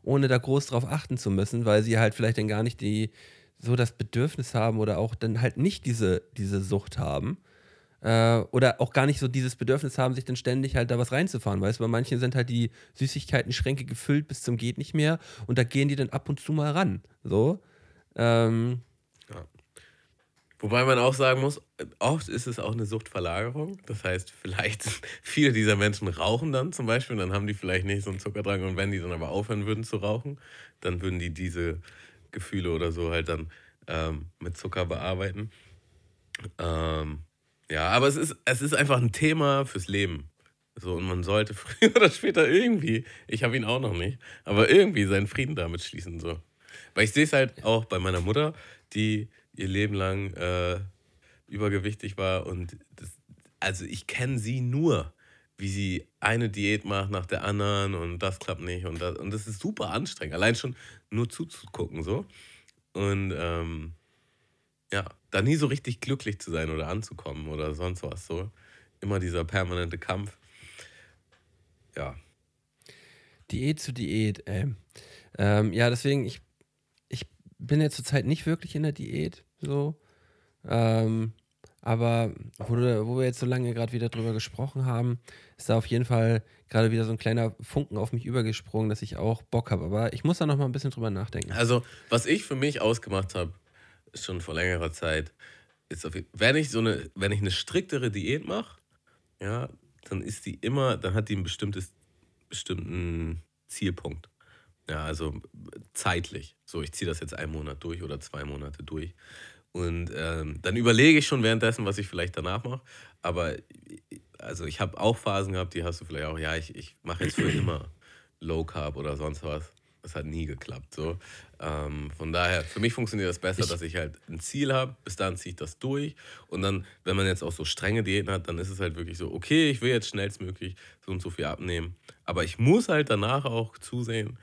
S2: ohne da groß drauf achten zu müssen, weil sie halt vielleicht dann gar nicht die, so das Bedürfnis haben oder auch dann halt nicht diese, diese Sucht haben. Äh, oder auch gar nicht so dieses Bedürfnis haben, sich dann ständig halt da was reinzufahren, weißt du? Bei manchen sind halt die Süßigkeiten-Schränke gefüllt bis zum geht nicht mehr und da gehen die dann ab und zu mal ran. So. Ähm,
S3: wobei man auch sagen muss, oft ist es auch eine Suchtverlagerung. Das heißt, vielleicht (laughs) viele dieser Menschen rauchen dann zum Beispiel, dann haben die vielleicht nicht so einen Zuckerdrang und wenn die dann aber aufhören würden zu rauchen, dann würden die diese Gefühle oder so halt dann ähm, mit Zucker bearbeiten. Ähm, ja, aber es ist, es ist einfach ein Thema fürs Leben. So, und man sollte (laughs) früher oder später irgendwie, ich habe ihn auch noch nicht, aber irgendwie seinen Frieden damit schließen. So. Weil ich sehe es halt auch bei meiner Mutter, die ihr Leben lang äh, übergewichtig war. Und das, also ich kenne sie nur, wie sie eine Diät macht nach der anderen und das klappt nicht. Und das, und das ist super anstrengend. Allein schon nur zuzugucken so. Und ähm, ja, da nie so richtig glücklich zu sein oder anzukommen oder sonst was so. Immer dieser permanente Kampf. Ja.
S2: Diät zu Diät, ey. Ähm, ja, deswegen, ich, bin jetzt zurzeit nicht wirklich in der Diät, so. Ähm, aber wo, wo wir jetzt so lange gerade wieder drüber gesprochen haben, ist da auf jeden Fall gerade wieder so ein kleiner Funken auf mich übergesprungen, dass ich auch Bock habe. Aber ich muss da noch mal ein bisschen drüber nachdenken.
S3: Also, was ich für mich ausgemacht habe, schon vor längerer Zeit, ist auf wenn ich so eine, wenn ich eine striktere Diät mache, ja, dann ist die immer, dann hat die ein bestimmtes, bestimmten Zielpunkt. Ja, also zeitlich. So, ich ziehe das jetzt einen Monat durch oder zwei Monate durch. Und ähm, dann überlege ich schon währenddessen, was ich vielleicht danach mache. Aber also ich habe auch Phasen gehabt, die hast du vielleicht auch, ja, ich, ich mache jetzt für immer Low Carb oder sonst was. Das hat nie geklappt. So. Ähm, von daher, für mich funktioniert das besser,
S2: Ich-
S3: dass ich halt ein Ziel habe, bis dann ziehe ich das durch. Und dann, wenn man jetzt auch so strenge Diäten hat, dann ist es halt wirklich so, okay, ich will jetzt schnellstmöglich so und so viel abnehmen. Aber ich muss halt danach auch zusehen,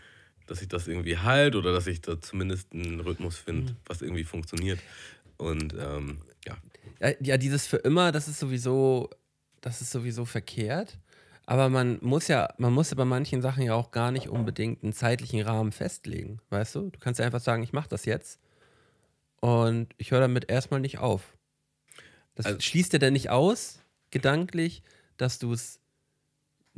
S3: dass ich das irgendwie halt oder dass ich da zumindest einen Rhythmus finde, was irgendwie funktioniert. Und ähm, ja,
S2: Ja, ja, dieses für immer, das ist sowieso, das ist sowieso verkehrt. Aber man muss ja, man muss ja bei manchen Sachen ja auch gar nicht unbedingt einen zeitlichen Rahmen festlegen, weißt du? Du kannst ja einfach sagen, ich mache das jetzt und ich höre damit erstmal nicht auf. Das
S3: Also-
S2: schließt ja dann nicht aus, gedanklich, dass du es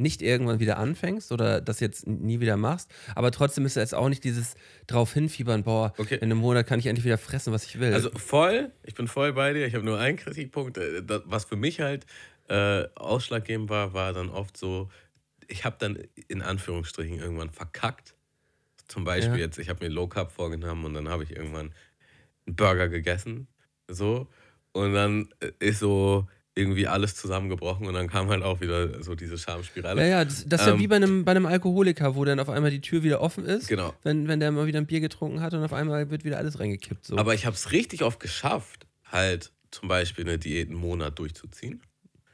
S2: nicht irgendwann wieder anfängst oder das jetzt nie wieder machst. Aber trotzdem ist jetzt auch nicht dieses drauf hinfiebern, boah,
S3: Okay.
S2: in einem Monat kann ich endlich wieder fressen, was ich will.
S3: Also voll, ich bin voll bei dir. Ich habe nur einen Kritikpunkt. Äh, Was für mich halt äh, ausschlaggebend war, war dann oft so, ich habe dann in Anführungsstrichen irgendwann verkackt. Zum Beispiel
S2: Ja.
S3: jetzt, ich habe mir Low Carb vorgenommen und dann habe ich irgendwann einen Burger gegessen. So. Und dann äh, ist so irgendwie alles zusammengebrochen und dann kam halt auch wieder so diese Schamspirale.
S2: Ja, ja, das, das ist ja
S3: Ähm,
S2: wie bei einem, bei einem Alkoholiker, wo dann auf einmal die Tür wieder offen ist,
S3: Genau.
S2: wenn, wenn der mal wieder ein Bier getrunken hat und auf einmal wird wieder alles reingekippt. So.
S3: Aber ich habe es richtig oft geschafft, halt zum Beispiel eine Diät einen Monat durchzuziehen.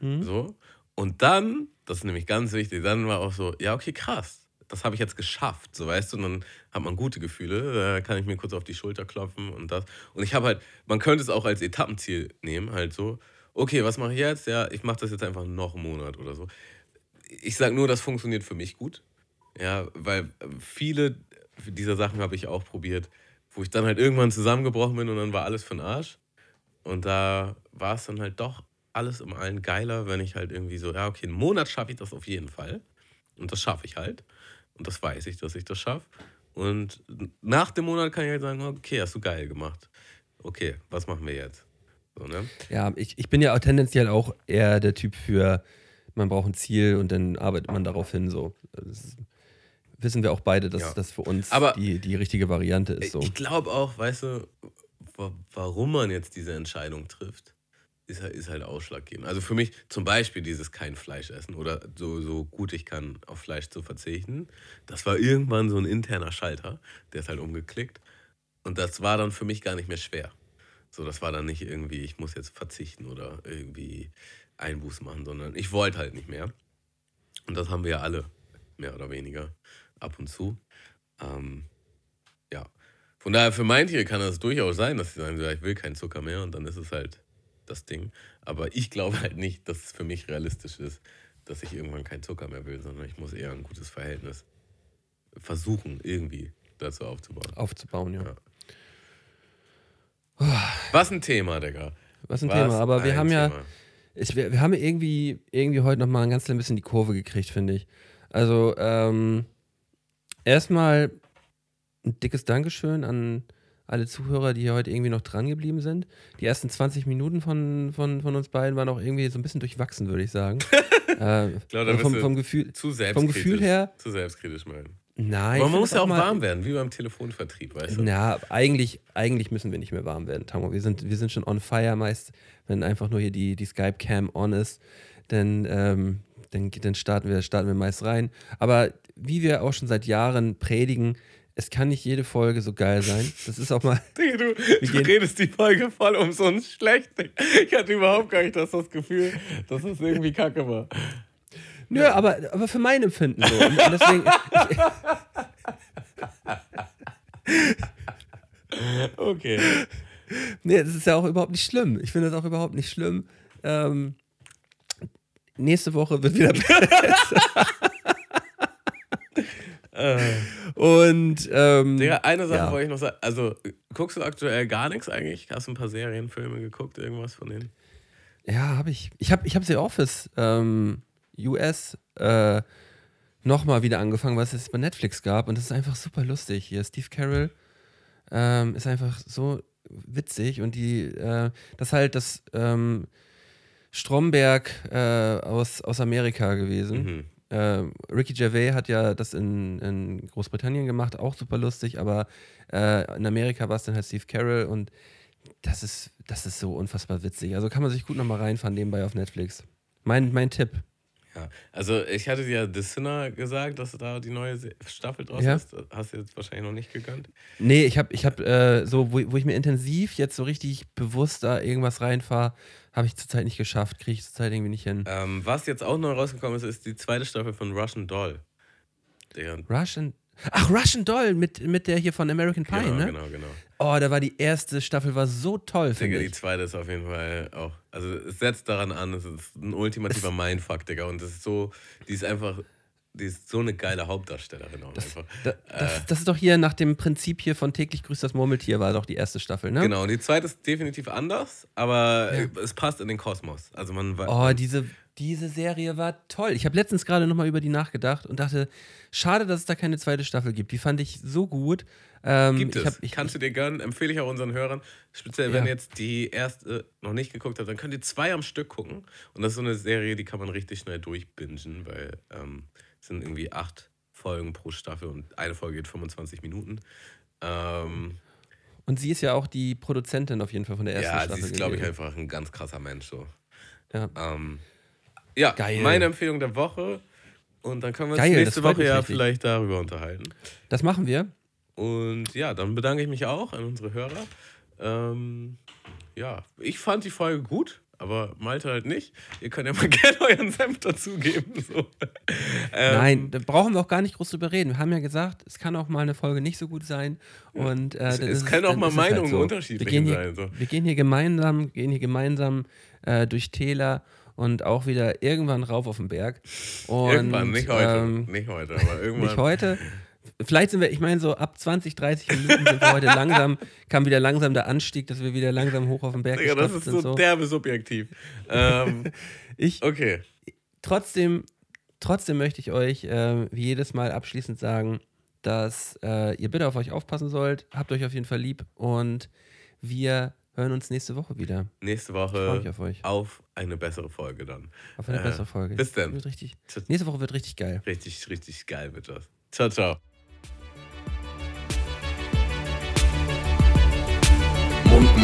S2: Mhm.
S3: So. Und dann, das ist nämlich ganz wichtig, dann war auch so, ja, okay, krass. Das habe ich jetzt geschafft, so weißt du, und dann hat man gute Gefühle, da kann ich mir kurz auf die Schulter klopfen und das. Und ich habe halt, man könnte es auch als Etappenziel nehmen, halt so, okay, was mache ich jetzt? Ja, ich mache das jetzt einfach noch einen Monat oder so. Ich sage nur, das funktioniert für mich gut. Ja, weil viele dieser Sachen habe ich auch probiert, wo ich dann halt irgendwann zusammengebrochen bin und dann war alles für den Arsch. Und da war es dann halt doch alles im Allen geiler, wenn ich halt irgendwie so, ja, okay, einen Monat schaffe ich das auf jeden Fall. Und das schaffe ich halt. Und das weiß ich, dass ich das schaffe. Und nach dem Monat kann ich halt sagen, okay, hast du geil gemacht. Okay, was machen wir jetzt? So, ne?
S2: Ja, ich, ich bin ja tendenziell auch eher der Typ für, man braucht ein Ziel und dann arbeitet man darauf hin. So. Ist, wissen wir auch beide, dass
S3: Ja.
S2: das für uns
S3: Aber
S2: die, die richtige Variante ist. So.
S3: Ich glaube auch, weißt du, wa- warum man jetzt diese Entscheidung trifft, ist halt, ist halt ausschlaggebend. Also für mich zum Beispiel dieses kein Fleisch essen oder so, so gut ich kann auf Fleisch zu verzichten, das war irgendwann so ein interner Schalter, der ist halt umgeklickt. Und das war dann für mich gar nicht mehr schwer. So, das war dann nicht irgendwie, ich muss jetzt verzichten oder irgendwie Einbußen machen, sondern ich wollte halt nicht mehr. Und das haben wir ja alle, mehr oder weniger, ab und zu. Ähm, ja. Von daher, für manche kann das durchaus sein, dass sie sagen, ich will keinen Zucker mehr und dann ist es halt das Ding. Aber ich glaube halt nicht, dass es für mich realistisch ist, dass ich irgendwann keinen Zucker mehr will, sondern ich muss eher ein gutes Verhältnis versuchen, irgendwie dazu aufzubauen.
S2: aufzubauen, ja.
S3: Ja. Was ein Thema, Digga.
S2: Was ein
S3: Was
S2: Thema. Aber wir haben ja,
S3: Thema.
S2: ich, wir, wir haben irgendwie, irgendwie heute nochmal ein ganz klein bisschen die Kurve gekriegt, finde ich. Also, ähm, erstmal ein dickes Dankeschön an alle Zuhörer, die hier heute irgendwie noch dran geblieben sind. Die ersten 20 Minuten von, von, von uns beiden waren auch irgendwie so ein bisschen durchwachsen, würde ich sagen. (laughs) äh,
S3: da
S2: also vom, vom, Gefühl,
S3: zu
S2: vom
S3: selbstkritisch.
S2: Gefühl her,
S3: Zu selbstkritisch meinen.
S2: Nein.
S3: Man muss ja auch
S2: mal-
S3: warm werden, wie beim Telefonvertrieb, weißt du?
S2: Na, eigentlich, eigentlich müssen wir nicht mehr warm werden, Tango. Wir sind, wir sind schon on fire meist, wenn einfach nur hier die, die Skype-Cam on ist. Dann, ähm, dann, dann starten, wir, starten wir meist rein. Aber wie wir auch schon seit Jahren predigen, es kann nicht jede Folge so geil sein. Das ist auch mal. (laughs)
S3: Digga, du, du redest die Folge voll umsonst schlecht. Ich hatte überhaupt gar nicht das, das Gefühl, dass das irgendwie kacke war.
S2: Nö, aber, aber für mein Empfinden so. Und, deswegen. (laughs)
S3: Okay.
S2: Nee, das ist ja auch überhaupt nicht schlimm. Ich finde das auch überhaupt nicht schlimm. Ähm, nächste Woche wird wieder (laughs) besser. Und ähm,
S3: Digga, eine Sache
S2: Ja.
S3: wollte ich noch sagen. Also, guckst du aktuell gar nichts eigentlich? Hast du ein paar Serien, Filme geguckt, irgendwas von denen?
S2: ja, habe ich. Ich habe ich hab The Office ähm, US äh, nochmal wieder angefangen, was es bei Netflix gab. Und das ist einfach super lustig. Hier, Steve Carroll ähm, ist einfach so witzig. Und die, äh, das ist halt das ähm, Stromberg äh, aus, aus Amerika gewesen.
S3: Mhm.
S2: äh, Ricky Gervais hat ja das in, in Großbritannien gemacht, auch super lustig, aber äh, in Amerika war es dann halt Steve Carroll und das ist, das ist so unfassbar witzig. Also kann man sich gut nochmal reinfahren nebenbei auf Netflix. Mein, mein Tipp.
S3: Ja. Also, ich hatte dir The Sinner gesagt, dass da die neue Staffel draus
S2: Ja.
S3: ist. Hast du jetzt wahrscheinlich noch nicht gegönnt.
S2: Nee, ich habe, ich hab, äh, so, wo, wo ich mir intensiv jetzt so richtig bewusst da irgendwas reinfahre, habe ich zurzeit nicht geschafft, kriege ich zurzeit irgendwie nicht hin.
S3: Ähm, was jetzt auch neu rausgekommen ist, ist die zweite Staffel von Russian Doll. Der,
S2: Russian. Ach, Russian Doll mit, mit der hier von American Pie,
S3: genau,
S2: ne?
S3: genau, genau.
S2: Oh, da war die erste Staffel, war so toll, finde
S3: die
S2: ich.
S3: zweite ist auf jeden Fall auch. Also es setzt daran an, es ist ein ultimativer Mindfuck, Digga. Und es ist so, die ist einfach, die ist so eine geile Hauptdarstellerin auch einfach.
S2: Da, das, das ist doch hier nach dem Prinzip hier von täglich grüßt das Murmeltier, war doch die erste Staffel, ne?
S3: Genau, und die zweite ist definitiv anders, aber
S2: Ja.
S3: äh, es passt in den Kosmos. Also man weiß.
S2: Oh, diese, diese Serie war toll. Ich habe letztens gerade nochmal über die nachgedacht und dachte, schade, dass es da keine zweite Staffel gibt. Die fand ich so gut. Ähm,
S3: Gibt
S2: ich
S3: es.
S2: hab, ich,
S3: Kannst du dir gönnen, empfehle ich auch unseren Hörern. Speziell, wenn
S2: Ja.
S3: ihr jetzt die erste noch nicht geguckt habt, dann könnt ihr zwei am Stück gucken. Und das ist so eine Serie, die kann man richtig schnell durchbingen, weil ähm, sind irgendwie acht Folgen pro Staffel und eine Folge geht 25 Minuten. Ähm,
S2: und sie ist ja auch die Produzentin auf jeden Fall von der ersten
S3: ja,
S2: Staffel.
S3: sie ist, glaube ich, einfach ein ganz krasser Mensch. So.
S2: Ja.
S3: Ähm, ja,
S2: Geil.
S3: meine Empfehlung der Woche. Und dann können wir uns
S2: Geil, das
S3: nächste Woche ja
S2: richtig.
S3: vielleicht darüber unterhalten.
S2: Das machen wir.
S3: Und ja, dann bedanke ich mich auch an unsere Hörer. Ähm, ja, ich fand die Folge gut, aber Malte halt nicht. Ihr könnt ja mal (laughs) gerne euren Senf dazugeben. So. Ähm,
S2: Nein, da brauchen wir auch gar nicht groß drüber reden. Wir haben ja gesagt, es kann auch mal eine Folge nicht so gut sein. Und, äh,
S3: Es- es
S2: ist
S3: können auch mal
S2: halt
S3: Meinungen
S2: so.
S3: unterschiedlich
S2: wir hier,
S3: sein, so.
S2: Wir gehen hier gemeinsam, gehen hier gemeinsam äh, durch Täler und auch wieder irgendwann rauf auf den Berg. Und,
S3: Irgendwann, nicht heute.
S2: Ähm,
S3: nicht heute, aber (laughs) irgendwann.
S2: nicht heute. Vielleicht sind wir, ich meine, so ab 20, 30 Minuten sind wir heute (laughs) langsam, kam wieder langsam der Anstieg, dass wir wieder langsam hoch auf den Berg
S3: Digga, das
S2: gestapft
S3: ist
S2: sind.
S3: so,
S2: So.
S3: derbe subjektiv. ähm, (laughs)
S2: Ich,
S3: okay.
S2: trotzdem, trotzdem möchte ich euch äh, wie jedes Mal abschließend sagen, dass äh, ihr bitte auf euch aufpassen sollt. Habt euch auf jeden Fall lieb und wir hören uns nächste Woche wieder.
S3: Nächste
S2: Ich freue mich
S3: Woche
S2: auf euch.
S3: auf eine bessere Folge dann.
S2: Auf eine
S3: Äh,
S2: bessere Folge.
S3: bis dann.
S2: Wird richtig,
S3: Tschüss.
S2: nächste Woche wird richtig geil.
S3: Richtig, richtig geil wird das. Ciao, ciao.